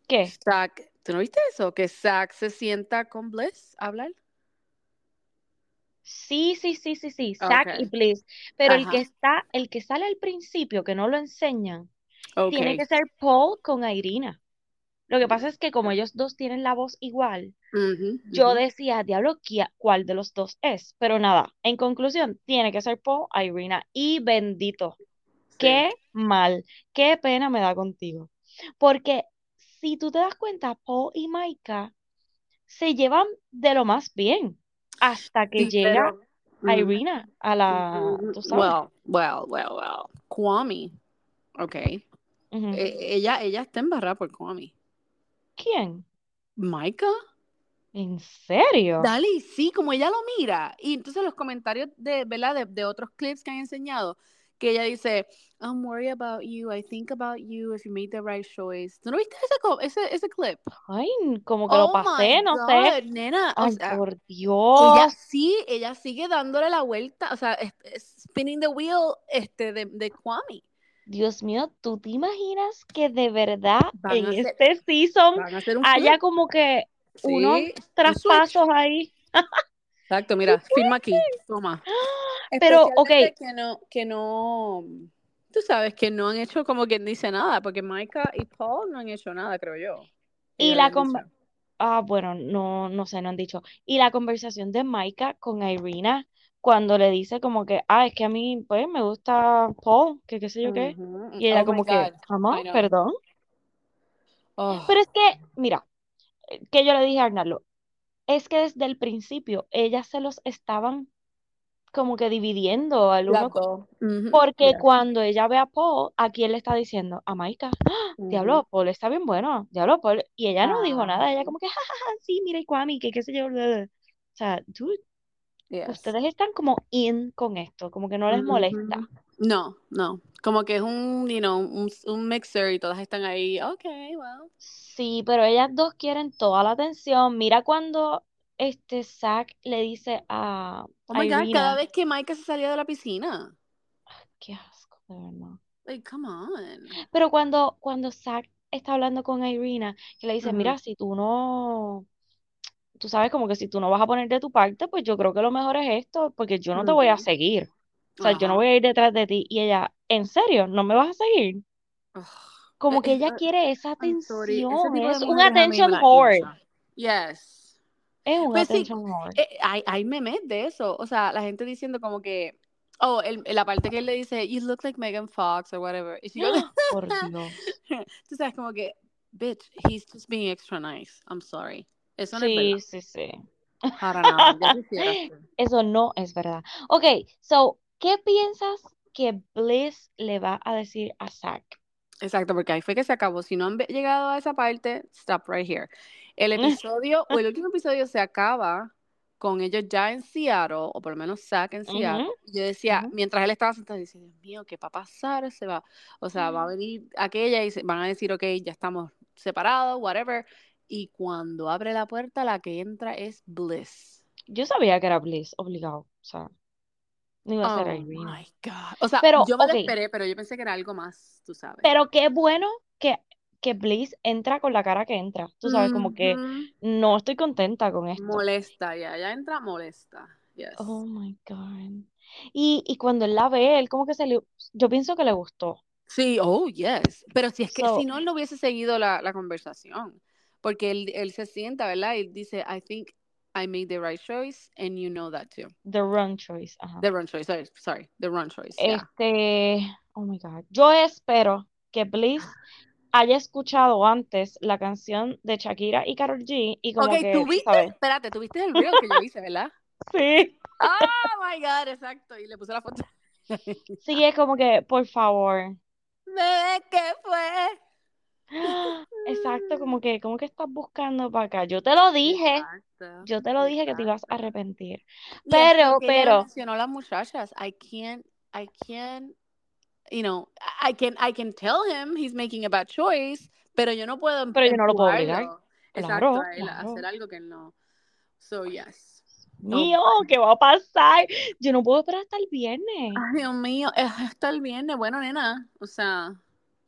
¿Qué? Zack, ¿tú no viste eso? Que Zack se sienta con Bliss a hablar. Sí, sí, sí, sí, sí, Zack y Bliss. Pero el que está, el que sale al principio, que no lo enseñan, tiene que ser Paul con Irina. Lo que pasa es que como ellos dos tienen la voz igual, yo ujú, decía, diablo, ¿qui- ¿cuál de los dos es? Pero nada, en conclusión, tiene que ser Paul, Irina. Y bendito, Sí, qué mal, qué pena me da contigo. Porque si tú te das cuenta, Paul y Maika se llevan de lo más bien hasta que sí, llega pero mm, Irina a la, mm, tú sabes. well, well, well, well. Kwame, okay. Ujú. E- ella, ella está embarrada por Kwame. ¿Quién? Micah, ¿En serio? Dali, sí, como ella lo mira. Y entonces los comentarios de, ¿verdad? De, de otros clips que han enseñado, que ella dice, I'm worried about you, I think about you, if you made the right choice. ¿Tú no viste ese, ese, ese clip? Ay, como que lo Oh pasé, no sé. God, nena, o Ay, sea, por ella Dios. sí, ella sigue dándole la vuelta, o sea, spinning the wheel este, de, de Kwame. Dios mío, ¿tú te imaginas que de verdad Van en hacer, este season un haya como que unos sí, un switch. traspasos ahí? Exacto, ¡Qué mira, firma aquí, toma. Pero, ok, que no, que no, tú sabes que no han hecho como quien dice nada, porque Micah y Paul no han hecho nada, creo yo. Y la habían conver- dicho. Ah, bueno, no, no sé, no han dicho. Y la conversación de Maika con Irina, cuando le dice como que, ah, es que a mí, pues, me gusta Paul, que qué sé yo qué. Y ella Oh como que, know. Perdón. Oh, Pero es que, mira, eh, que yo le dije a Arnaldo, es que desde el principio ellas se los estaban como que dividiendo al uno con- Porque yeah. cuando ella ve a Paul, ¿a quién le está diciendo? A Maika. ¡Ah! Diablo, Ujú. Paul está bien bueno. Diablo, Paul. Y ella no dijo Ah, nada. Ella como que, jajaja, sí, mira, y Kwame, que qué sé yo. bla, bla". O sea, dude, yes. ustedes están como in con esto, como que no les molesta. Ujú. No, no. Como que es un, you know, un, un mixer y todas están ahí. Ok, well. Sí, pero ellas dos quieren toda la atención. Mira cuando este Zack le dice a Oh my God, cada vez que Micah se salía de la piscina. qué asco, de verdad. Like, come on. Pero cuando, cuando Zack está hablando con Irina, que le dice, Ujú. mira, si tú no, tú sabes como que si tú no vas a poner de tu parte, pues yo creo que lo mejor es esto, porque yo no te voy a seguir. O sea, yo no voy a ir detrás de ti. Y ella, ¿en serio? ¿No me vas a seguir? Ugh. Como que ella quiere esa atención. Es un attention whore. Yes. Es un Pues sí, attention whore. eh, hay, hay memes de eso. O sea, la gente diciendo como que. Oh, el, la parte que él le dice, You look like Megan Fox or whatever. Y goes, Por Dios. Tú sabes, como que, bitch, he's just being extra nice. I'm sorry. Eso no es Sí, verdad. sí, sí. Para nada. Ya. Eso no es verdad. Ok, so, ¿qué piensas que Bliss le va a decir a Zack? Exacto, porque ahí fue que se acabó. Si no han llegado a esa parte, stop right here. El episodio, o el último episodio se acaba con ellos ya en Seattle, o por lo menos Zack en Seattle. Ujú, Yo decía, ujú. mientras él estaba sentado, decía, Dios mío, ¿qué va a pasar? Se va, o sea, va a venir aquella y se- van a decir, ok, ya estamos separados, whatever. Y cuando abre la puerta, la que entra es Bliss. Yo sabía que era Bliss, obligado. O sea, no iba a ser Oh Irina. my God. O sea, Pero, yo me ok, lo esperé, pero yo pensé que era algo más, tú sabes. pero qué bueno que, que Bliss entra con la cara que entra. Tú sabes, como que no estoy contenta con esto. Molesta, ya, ya entra molesta. Yes. Oh my God. Y, y cuando él la ve, él como que se le... Yo pienso que le gustó. Sí, oh, yes. Pero si es que So, si no, él no hubiese seguido la, la conversación. Porque él, él se sienta, ¿verdad? Y dice, I think I made the right choice, and you know that too. the wrong choice. Ajá. The wrong choice, sorry, sorry, the wrong choice, yeah. Este, oh my God. Yo espero que Bliss haya escuchado antes la canción de Shakira y Karol G y como Ok, que, ¿tú tú viste? sabes, Espérate, ¿tú viste el reel que yo hice, verdad? sí, Oh my God, exacto. Y le puse la foto. sí, es como que, por favor. Bebé, ¿qué fue? Exacto, como que, como que estás buscando para acá. Yo te lo dije, Exacto. yo te lo dije que te ibas a arrepentir. Y Pero, pero, mencionó las muchachas. I can't, I can't, you know, I can, I can tell him he's making a bad choice, pero yo no puedo pero yo no lo puedo obligar. Exacto, Claro, claro. hacer algo que no. So, yes. Oh, Mío, ¿qué va a pasar? Yo no puedo esperar hasta el viernes. Ay, Dios mío, hasta el viernes. Bueno, nena, o sea,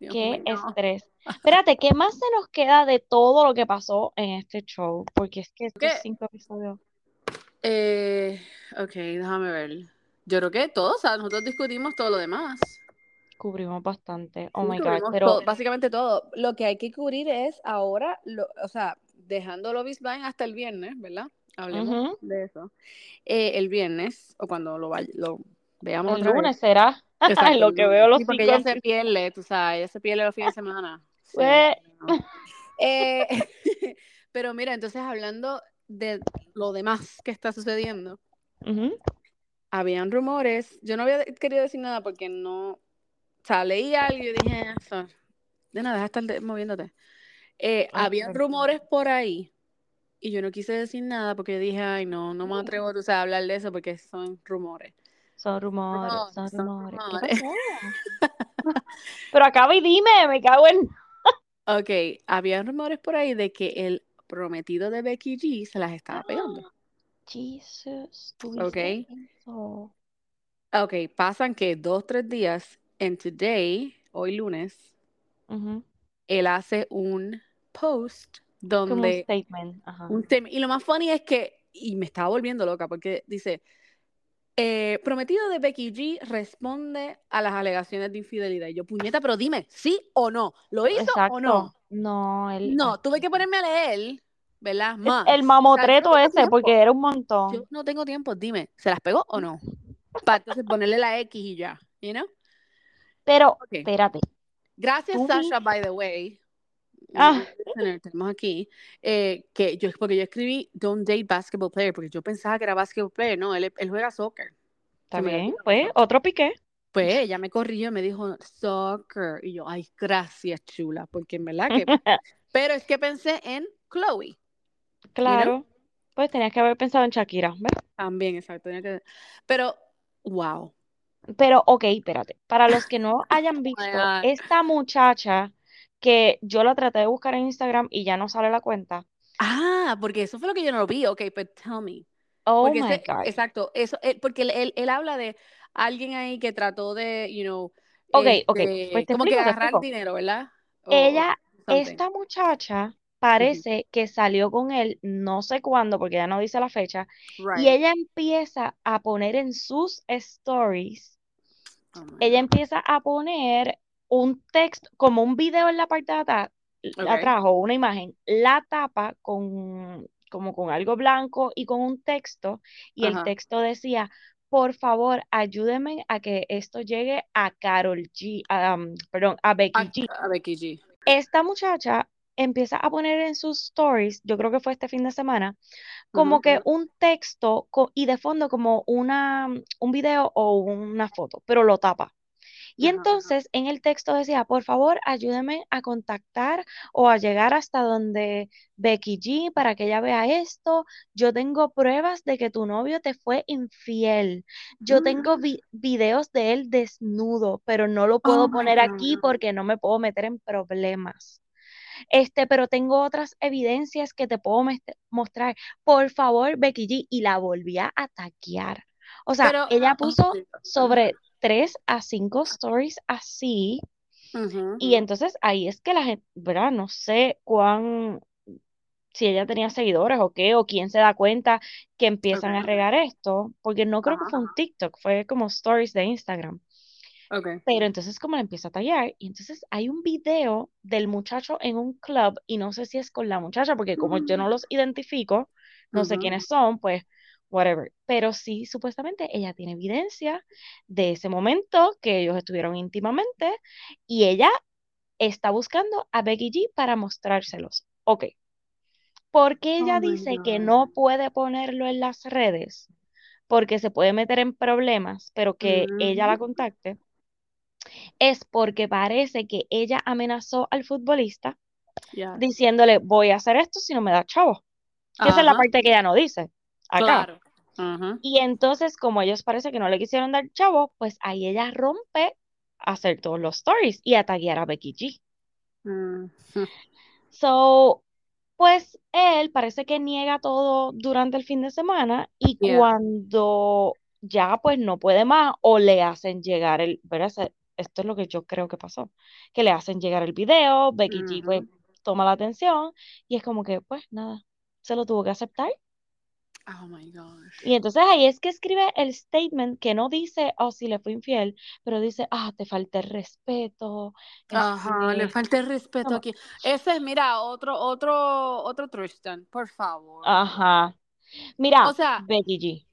Dios Qué mío. estrés. Espérate, ¿qué más se nos queda de todo lo que pasó en este show? Porque es que estos ¿Qué? cinco episodios. Eh, ok, déjame ver. Yo creo que todos, o sea, nosotros discutimos todo lo demás. Cubrimos bastante. Oh Sí, my God. Pero, todo, básicamente todo. Lo que hay que cubrir es ahora, lo, o sea, dejando is Blind hasta el viernes, ¿verdad? Hablemos de eso. Eh, el viernes, o cuando lo, vaya- lo veamos el lunes será. En lo que veo los Sí, porque ella se pierde, tú sabes, ella se pierde los fines de semana. Sí, Pues, no. Eh, pero mira, entonces hablando de lo demás que está sucediendo, ujú, habían rumores, yo no había querido decir nada porque no, o sea, leí algo y dije, eso, de nada, deja de estar de- moviéndote. Eh, habían perdón. rumores por ahí y yo no quise decir nada porque dije, ay, no, no me atrevo tú sabes, a hablar de eso porque son rumores. Son rumores, son son rumores. Pero acaba y dime, me cago en. Ok, habían rumores por ahí de que el prometido de Becky G se las estaba pegando. Jesus, Ok. Ok, pasan que dos, tres días, en Today, hoy lunes, Ujú, él hace un post Como un donde statement. Ajá. un tema, y lo más funny es que, y me estaba volviendo loca porque dice, Eh, prometido de Becky G responde a las alegaciones de infidelidad. Y yo, puñeta, pero dime, ¿sí o no? ¿Lo hizo Exacto. o no? No, él. No, tuve que ponerme a leer, ¿verdad? Más. El mamotreto O sea, no ese, tiempo. porque era un montón. Yo no tengo tiempo, dime, ¿se las pegó o no? Para entonces ponerle la X y ya, you know? Pero, Ok. espérate. Gracias, Sasha, by the way. Ah. Tenemos aquí eh, que yo, porque yo escribí Don't date basketball player, porque yo pensaba que era basketball player, no, él, él juega soccer. Olvidó. pues, otro piqué. Pues ella me corrigió y me dijo soccer. Y yo, ay, gracias, chula, porque en verdad que. Pero es que pensé en Chloe. Claro. Pues tenías que haber pensado en Shakira, ¿ves? También, exacto. tenía que- Pero, wow. Pero, ok, espérate. Para los que no hayan visto, God. esta muchacha que yo la traté de buscar en Instagram y ya no sale la cuenta. Ah, porque eso fue lo que yo no lo vi. Ok, but tell me. Oh Porque my ese- God. exacto, eso, él- porque él, él, él habla de alguien ahí que trató de, you know, Ok, ok, este, pues te como que explico, agarrar dinero, ¿verdad? O- Ella, something. esta muchacha parece que salió con él no sé cuándo, porque ya no dice la fecha, y ella empieza a poner en sus stories, Oh ella God. empieza a poner un texto, como un video en la parte de atrás, Ok. atrás o una imagen, la tapa con como con algo blanco y con un texto, y el texto decía, por favor, ayúdenme a que esto llegue a Carol G, a, um, perdón, a Becky A, G. a Becky G. Esta muchacha empieza a poner en sus stories, yo creo que fue este fin de semana, como que un texto y de fondo como una, un video o una foto, pero lo tapa. Y Ajá, ajá. entonces en el texto decía, por favor, ayúdeme a contactar o a llegar hasta donde Becky G para que ella vea esto. Yo tengo pruebas de que tu novio te fue infiel. Yo tengo Mm. vi- videos de él desnudo, pero no lo puedo Oh poner aquí porque no me puedo meter en problemas. Este, pero tengo otras evidencias que te puedo mostrar. Por favor, Becky G. Y la volvía a taguear. O sea, Pero, ella oh puso sobre tres a cinco stories así. Y entonces ahí es que la gente, ¿verdad? No sé cuán, si ella tenía seguidores o qué, o quién se da cuenta que empiezan a regar esto, porque no creo que fue un TikTok, fue como stories de Instagram. Ok. Pero entonces como la empieza a tallar, y entonces hay un video del muchacho en un club, y no sé si es con la muchacha, porque como yo no los identifico, no sé quiénes son, pues whatever. Pero sí, supuestamente ella tiene evidencia de ese momento que ellos estuvieron íntimamente, y ella está buscando a Becky G para mostrárselos. Ok. ¿Por qué Oh ella dice que no puede ponerlo en las redes? Porque se puede meter en problemas, pero que ella la Ujú. contacte es porque parece que ella amenazó al futbolista Yes. diciéndole, voy a hacer esto si no me da chavo. Que esa es la parte que ella no dice acá. Claro. Y entonces, como ellos parece que no le quisieron dar chavo, pues ahí ella rompe a hacer todos los stories y a taguear a Becky G. Mm. So, pues él parece que niega todo durante el fin de semana y Yeah. cuando ya pues no puede más o le hacen llegar el, ¿verdad? Esto es lo que yo creo que pasó, que le hacen llegar el video, Becky G pues toma la atención y es como que pues nada, se lo tuvo que aceptar. Oh my gosh. Y entonces ahí es que escribe el statement que no dice, oh, si le fue infiel, pero dice, ah, te falta el respeto, Ajá, le este, falta el respeto no, aquí. Ese es, mira, otro, otro, otro Tristan, por favor. ajá. O Mira, sea, Becky G.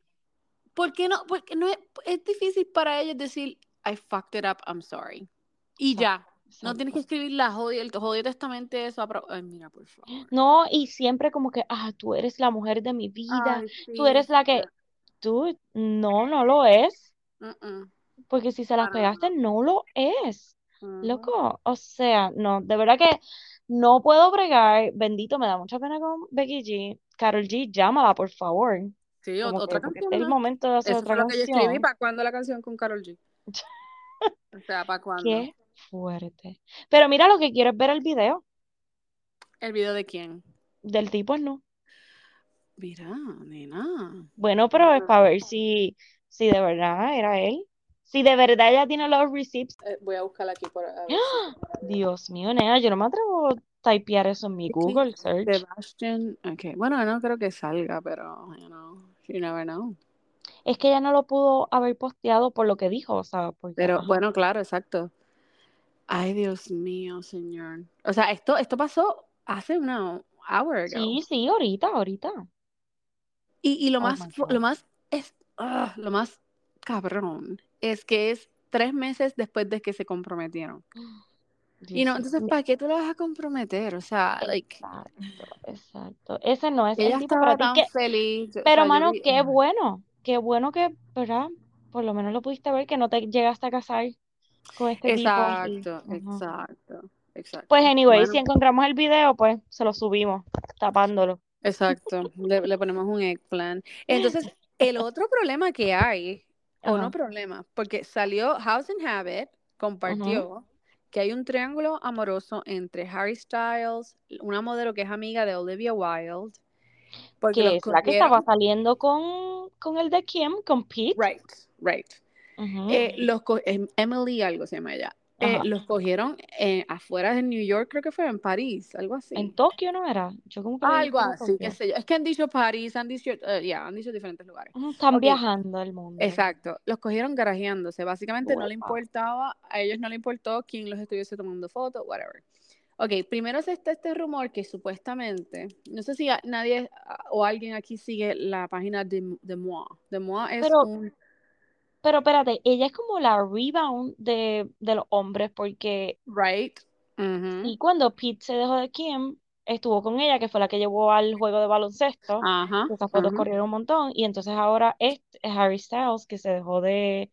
¿por qué no? Porque no es, es difícil para ellos decir, I fucked it up, I'm sorry. Y ya. No tienes que escribir la jodida, el jodido testamento eso. Ay, mira, por favor. No, y siempre como que, ah, tú eres la mujer de mi vida, Ay, tú eres la que, tú, no, no lo es, porque si se las para pegaste, no lo es, loco, o sea, no, de verdad que no puedo bregar, bendito, me da mucha pena con Becky G, Karol G, llámala, por favor, Sí, como otra que, canción es el momento de hacer Eso otra fue lo que yo escribí. ¿Para cuándo la canción con Karol G? O sea, ¿para cuándo? qué fuerte, pero mira, lo que quiero es ver el video ¿El video de quién? del tipo, no, Mira, nena. bueno, pero es para ver si, si de verdad era él, si de verdad ella tiene los receipts Eh, voy a buscarla aquí por, a ver si ¡Ah! Dios mío, nena, yo no me atrevo a typear eso en mi Google search. Sebastian. Ok, bueno, no creo que salga, pero, you know, you never know. Es que ella no lo pudo haber posteado por lo que dijo, o sea, porque, Pero bueno, claro, exacto. Ay, Dios mío, señor. O sea, esto, esto pasó hace una hour ago. Sí, sí, ahorita, ahorita. Y, y lo Oh más, lo más, es, ah, lo más cabrón es que es tres meses después de que se comprometieron. Y no, Dios entonces. ¿para qué tú lo vas a comprometer? O sea, like, Exacto, exacto. Ese no es ella el tipo para estaba ti. tan Que, feliz. yo- o pero, sea, yo mano, vi- qué bueno, qué bueno que, ¿verdad? Por lo menos lo pudiste ver, que no te llegaste a casar con este tipo. Exacto, exacto, exacto. Pues, anyway, Bueno, si encontramos el video, pues se lo subimos, tapándolo. exacto. Le, le ponemos un eggplant. Entonces, el otro problema que hay, o no Ajá. problema, porque salió House and Habit, compartió que hay un triángulo amoroso entre Harry Styles, una modelo que es amiga de Olivia Wilde, porque Que es la que estaba saliendo con, con el de Kim, con Pete. Right, right. Ujú. Eh, los em- Emily, algo se llama ella. Eh, los cogieron eh, afuera de New York, creo que fue en París, algo así. En Tokio no era. Yo como que Algo así, qué sé yo. Es que han dicho París, han dicho, eh, ya, han dicho diferentes lugares. Están Ok, viajando el mundo. exacto. Los cogieron garajeándose. Básicamente no le importaba, a ellos no le importó quién los estuviese tomando fotos, whatever. Ok, primero se está este rumor que supuestamente, no sé si a- nadie ah, o alguien aquí sigue la página de, de Moi. De Moi es Pero, un, pero espérate, ella es como la rebound de, de los hombres, porque right? Sí, cuando Pete se dejó de Kim, estuvo con ella, que fue la que llevó al juego de baloncesto, Ajá, esas fotos ajá. corrieron un montón, y entonces ahora es Harry Styles, que se dejó de,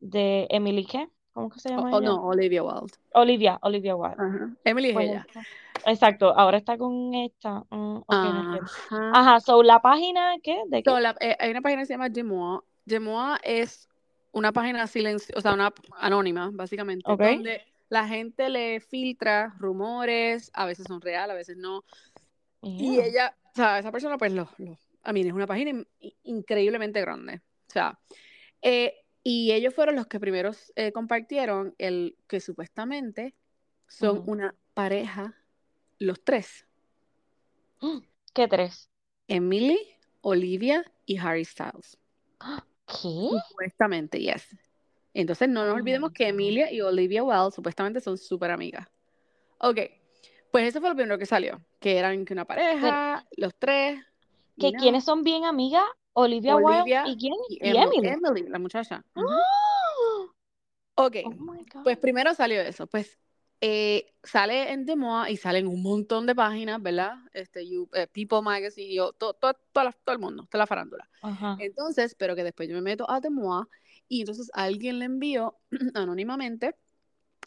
de Emily, ¿qué? ¿Cómo que se llama o ella? no, Olivia Wilde. Olivia, Olivia Wilde. Ajá. Emily es Pues ella. exacto, ahora está con esta. mm, ok, no entiendo. Ajá. Ajá, so la página, ¿qué? ¿De qué? So, la- eh, hay una página que se llama Demois. Demois es una página silencio, o sea, una anónima, básicamente, donde la gente le filtra rumores, a veces son reales, a veces no. Y ella, o sea, esa persona, pues, lo, lo- a mí es una página in- increíblemente grande. O sea, eh, y ellos fueron los que primero eh, compartieron el que supuestamente son una pareja, los tres. ¿Qué tres? Emily, Olivia y Harry Styles. ¿Qué? Supuestamente, yes. Entonces no nos Oh olvidemos que. Emilia y Olivia Wilde supuestamente son súper amigas. Ok, pues eso fue lo primero que salió, que eran que una pareja, los tres, ¿Que no, quiénes son bien amigas? Olivia Wilde Olivia y quién? y Y Emily, Emily. La muchacha. ¡Ah! Ok, Oh God. pues primero salió eso, pues eh, sale en Demois y salen un montón de páginas, ¿verdad? Este, You- eh, People Magazine, yo, to- to- la- todo el mundo, toda la farándula. Ajá. Entonces, pero que después yo me meto a Demois y entonces alguien le envió anónimamente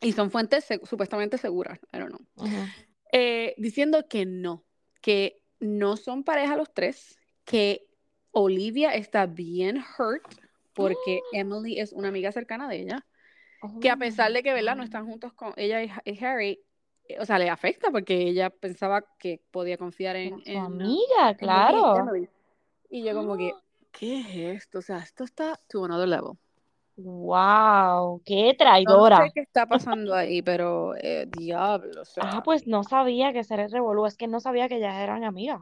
y son fuentes se- supuestamente seguras, I don't know, eh, diciendo que no, que no son pareja los tres, que Olivia está bien hurt porque Emily es una amiga cercana de ella, Oh que a pesar de que, ¿verdad? No están juntos con ella y, Ha- y Harry, eh, o sea, le afecta porque ella pensaba que podía confiar en, su en, amiga, en claro. Y yo como que, ¿qué es esto? O sea, esto está to another level. Wow, qué Yo no traidora. sé qué está pasando ahí, pero eh, diablo, o Ah, pues no sabía que ser revolú, es que no sabía que ellas eran amigas.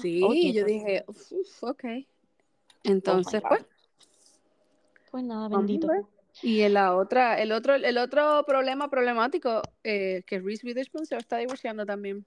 sí, Oye, yo pues, dije, uf, ok. oh Entonces, pues, Pues nada, bendito. Y en la otra, el otro, el otro problema problemático, eh, que Reese Witherspoon se está divorciando también.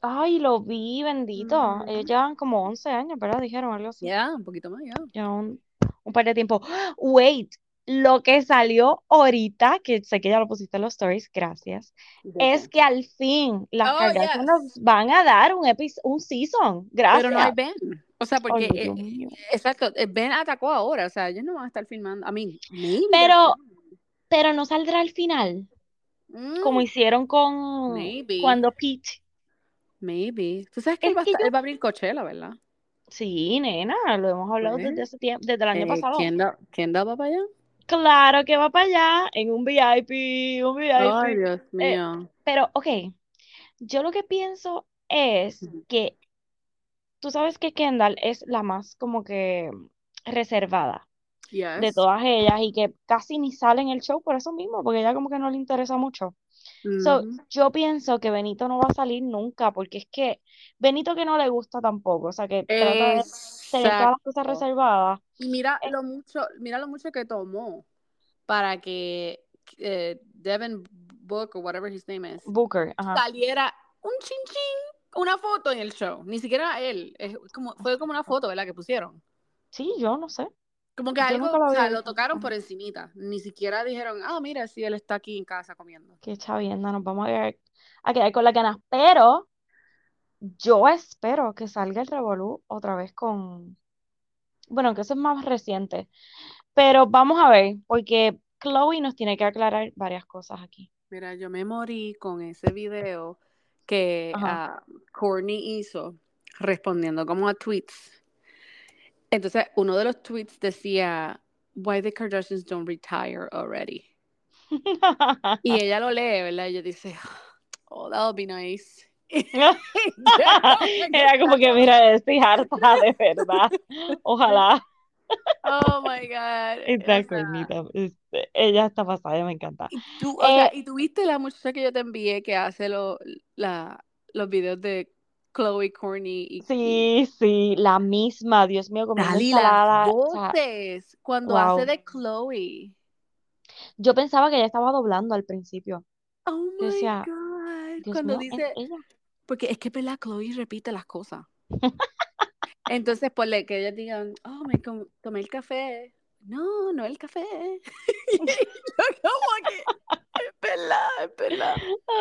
Ay, lo vi, bendito. Ujú. Ellos llevan como 11 años, ¿verdad? Dijeron algo así. Ya, un poquito más, ya. Ya un, un par de tiempo. Wait, lo que salió ahorita, que sé que ya lo pusiste en los stories, gracias, ¿De es que al fin las Oh, nos van a dar un epi- un season. Pero no hay Gracias. Ben. O sea, porque, Ay, eh, Dios exacto, eh, Ben atacó ahora, o sea, ellos no van a estar filmando. A mí, maybe Pero, pero no saldrá al final, como Mm, hicieron con maybe, cuando Pete. maybe. Tú sabes que él va a, que estar- yo, él va a abrir Coachella, ¿verdad? sí, nena, lo hemos hablado Pues, desde hace tiempo, desde el año eh, pasado. Kendall, Kendall va para allá. Claro que va para allá en un VIP, un Ay, VIP. Dios Eh, mío. pero, ok, yo lo que pienso es que tú sabes que Kendall es la más como que reservada. de todas ellas y que casi ni sale en el show por eso mismo, porque ella como que no le interesa mucho. So, Ujú. yo pienso que Benito no va a salir nunca, porque es que Benito que no le gusta tampoco, o sea, que trata de tener todas las cosas Exacto. reservadas. Y mira Eh, lo mucho, mira lo mucho que tomó para que eh, Devin Book o whatever his name is Booker, ajá. saliera un chin chin, una foto en el show. Ni siquiera él, es como, fue como una foto, ¿verdad? Que pusieron. Sí, yo no sé. Como que algo, lo o sea, lo tocaron por encimita. Ni siquiera dijeron, ah, mira, si él está aquí en casa comiendo. Qué chavienda, nos vamos a quedar, a quedar con las ganas. Pero yo espero que salga el Revolú otra vez con. Bueno, que eso es más reciente. Pero vamos a ver, porque Chloe nos tiene que aclarar varias cosas aquí. Mira, yo me morí con ese video que ah, Courtney hizo respondiendo como a tweets. Entonces, uno de los tweets decía, Why the Kardashians don't retire already? Y ella lo lee, ¿verdad? Y ella dice, Oh, that'll be nice. Era como que, mira, estoy harta, de verdad. Ojalá. Oh my God. Está O sea. Este, ella está pasada, me encanta. y tú, o sea, Eh, y tuviste la muchacha que yo te envié que hace lo- la, los videos de Chloe Courtney y, y sí, sí, la misma, Dios mío, Dali, las. O sea, voces cuando hace de Chloe. Yo pensaba que ella estaba doblando al principio. Oh my God. Dios Cuando mío, dice, ella. porque es que ¿verdad? Chloe repite las cosas. Entonces, por le que ellas digan, oh, me tomé el café. No, no el café. y como que, es verdad, es verdad.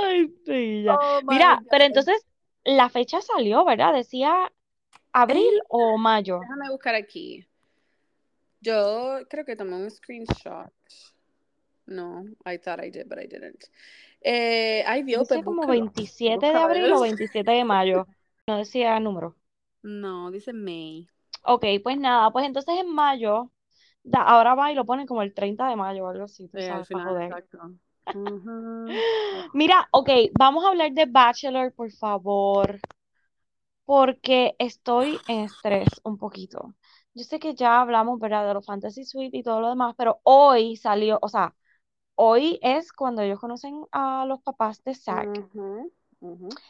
Ay, sí, ya. Oh Mira, pero God. entonces la fecha salió, ¿verdad? Decía abril Eh, o mayo. déjame buscar aquí. Yo creo que tomé un screenshot. No, I thought I did, but I didn't. Eh, ay, Dios, Dice pues como búscalo. 27 de Búscalo, abril yo o no sé. 27 de mayo. No decía número. No, dice May. Ok, pues nada, pues entonces en mayo, da- ahora va y lo ponen como el 30 de mayo o algo así, tú Eh, al sabes, final, joder. exacto. Mira, ok, vamos a hablar de Bachelor, por favor, porque estoy en estrés un poquito. Yo sé que ya hablamos, ¿verdad? De los Fantasy Suite y todo lo demás, pero hoy salió, o sea, hoy es cuando ellos conocen a los papás de Zack ujú.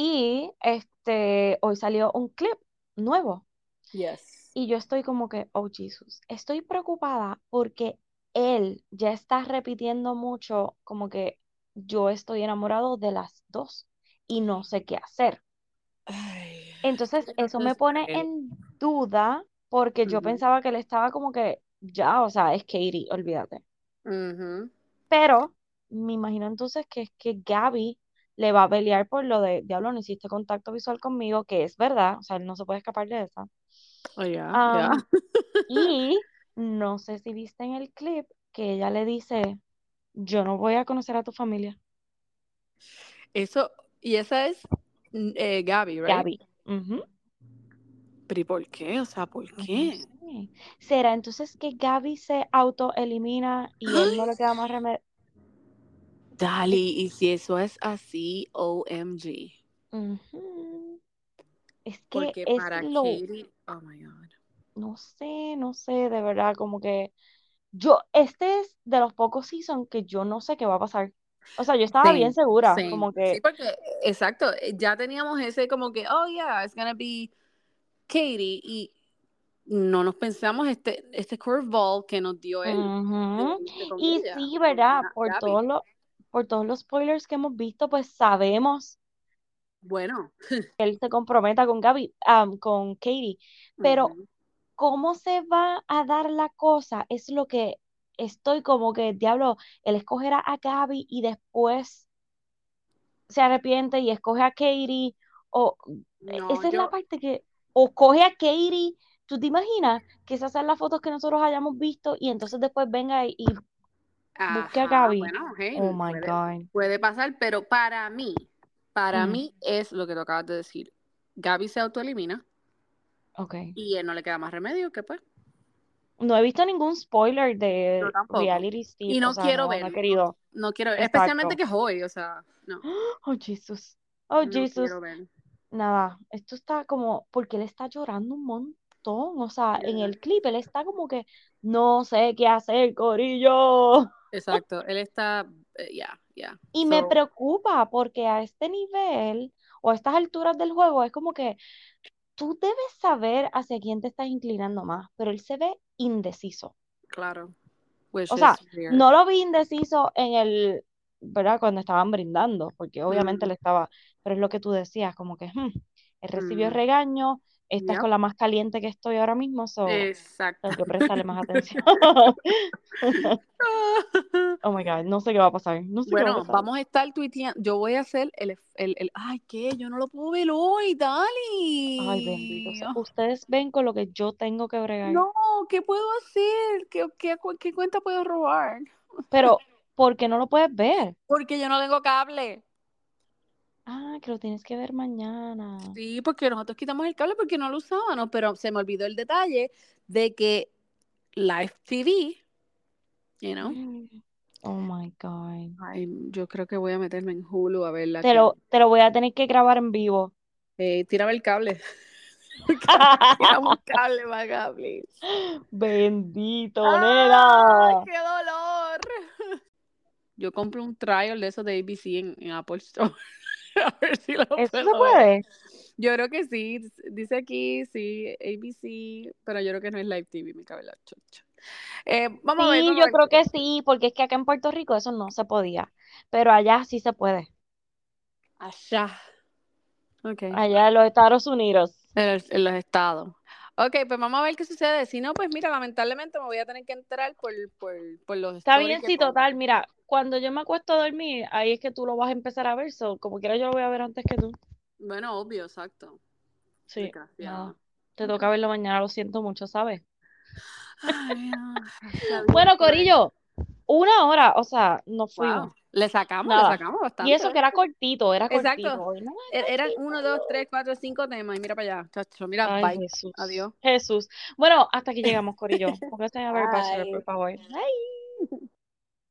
Y este, hoy salió un clip nuevo. Yes. Y yo estoy como que, oh Jesus, estoy preocupada porque él ya está repitiendo mucho como que yo estoy enamorado de las dos y no sé qué hacer. Ay, Entonces eso me pone él- en duda porque yo pensaba que él estaba como que ya, o sea, es Katie, olvídate. Pero me imagino entonces que es que Gaby le va a pelear por lo de, diablo, no hiciste contacto visual conmigo, que es verdad, o sea, él no se puede escapar de esa. Oh, yeah, y no sé si viste en el clip que ella le dice, yo no voy a conocer a tu familia, Eso, y esa es eh, Gaby, right? Gaby. Pero ¿y por qué? O sea, ¿por no qué? sé. ¿Será entonces que Gaby se autoelimina y él no le queda más remedio? Dali, y si eso es así, OMG. Ujú. Es que Porque es para lo, Katie, oh my God. no sé, no sé, de verdad, como que yo, este es de los pocos seasons que yo no sé qué va a pasar. O sea, yo estaba bien segura, como Sí, que, porque, exacto, eh, ya teníamos ese como que, oh yeah, it's gonna be Katie, y no nos pensamos este, este curveball que nos dio él, Y sí, ¿verdad? Por Gaby. todos los, por todos los spoilers que hemos visto, pues sabemos Bueno, que él se comprometa con Gaby, con Katie. Pero cómo se va a dar la cosa es lo que estoy como que, diablo, él escogerá a Gaby y después se arrepiente y escoge a Katie, o no, esa es la parte que, o coge a Katie, ¿tú te imaginas que esas sean las fotos que nosotros hayamos visto y entonces después venga y, y busque a ajá, Gaby? bueno, hey, Oh my puede, God. puede pasar, pero para mí, para Mm, mí es lo que tú acabas de decir. Gaby se autoelimina ok. y él no le queda más remedio que pues. No he visto ningún spoiler de. Reality Steve, Y o no sea, quiero no, ver, no, querido. no quiero ver, especialmente que es hoy, o sea, no, Oh, Jesus. Oh, ver. Nada, esto está como, porque él está llorando un montón, o sea, en Yeah. el clip él está como que no sé qué hacer, Corillo. Exacto, él está, eh, ya, ya. Y me preocupa porque a este nivel o a estas alturas del juego es como que tú debes saber hacia quién te estás inclinando más, pero él se ve indeciso. claro. Which O sea, weird. no lo vi indeciso en el, ¿verdad? Cuando estaban brindando, porque obviamente Mm. le estaba, pero es lo que tú decías, como que hmm, él recibió Mm. regaño, esta es con la más caliente que estoy ahora mismo, so Exacto. tengo que prestarle más atención. Oh my God, no sé qué va a pasar, no sé qué va a Bueno, pasar. vamos a estar tuiteando. Yo voy a hacer el, el, el- ay, ¿qué? Yo no lo puedo ver hoy, Dali. Ay, bendito. sea, Ustedes ven con lo que yo tengo que bregar. No, ¿qué puedo hacer? ¿Qué, qué, qué cuenta puedo robar? Pero, ¿por qué no lo puedes ver? Porque yo no tengo cable. Ah, que lo tienes que ver mañana. Sí, porque nosotros quitamos el cable porque no lo usábamos, pero se me olvidó el detalle de que Live TV, you know, Oh my God. ay, yo creo que voy a meterme en Hulu a verla. Te lo, te lo voy a tener que grabar en vivo. Eh, tírame el cable. Cable acá, please. Bendito, ¡Ay, nena. qué dolor! Yo compro un trial de esos de ABC en, en Apple Store. a ver si lo ¿Eso se ver. puede? Yo creo que sí. Dice aquí, sí, ABC, pero yo creo que no es Live TV, mi cabeza chocha. Eh, vamos a ver, Sí, vamos yo a ver. creo que sí, porque es que acá en Puerto Rico eso no se podía, pero allá sí se puede. Allá. Ok. Allá en los Estados Unidos. En, el- en los estados. Ok, pues vamos a ver qué sucede. Si no, pues mira, lamentablemente me voy a tener que entrar por, por, por los Está bien, sí, total. Mira, cuando yo me acuesto a dormir, ahí es que tú lo vas a empezar a ver. So, como quiera, yo lo voy a ver antes que tú. Bueno, obvio, exacto. Sí. Te toca verlo mañana, lo siento mucho, ¿sabes? Ay, no, Bueno. Corillo, una hora, o sea, nos fuimos. Wow. Le sacamos, Nada. le sacamos bastante. Y eso que era cortito, era Exacto. cortito. No E- Eran uno, dos, tres, cuatro, cinco temas. Y mira para allá, chacho. Mira, Ay, bye. Jesús. Adiós. Jesús. Bueno, hasta aquí llegamos, Corillo. Pónganse a ver por favor. Bye.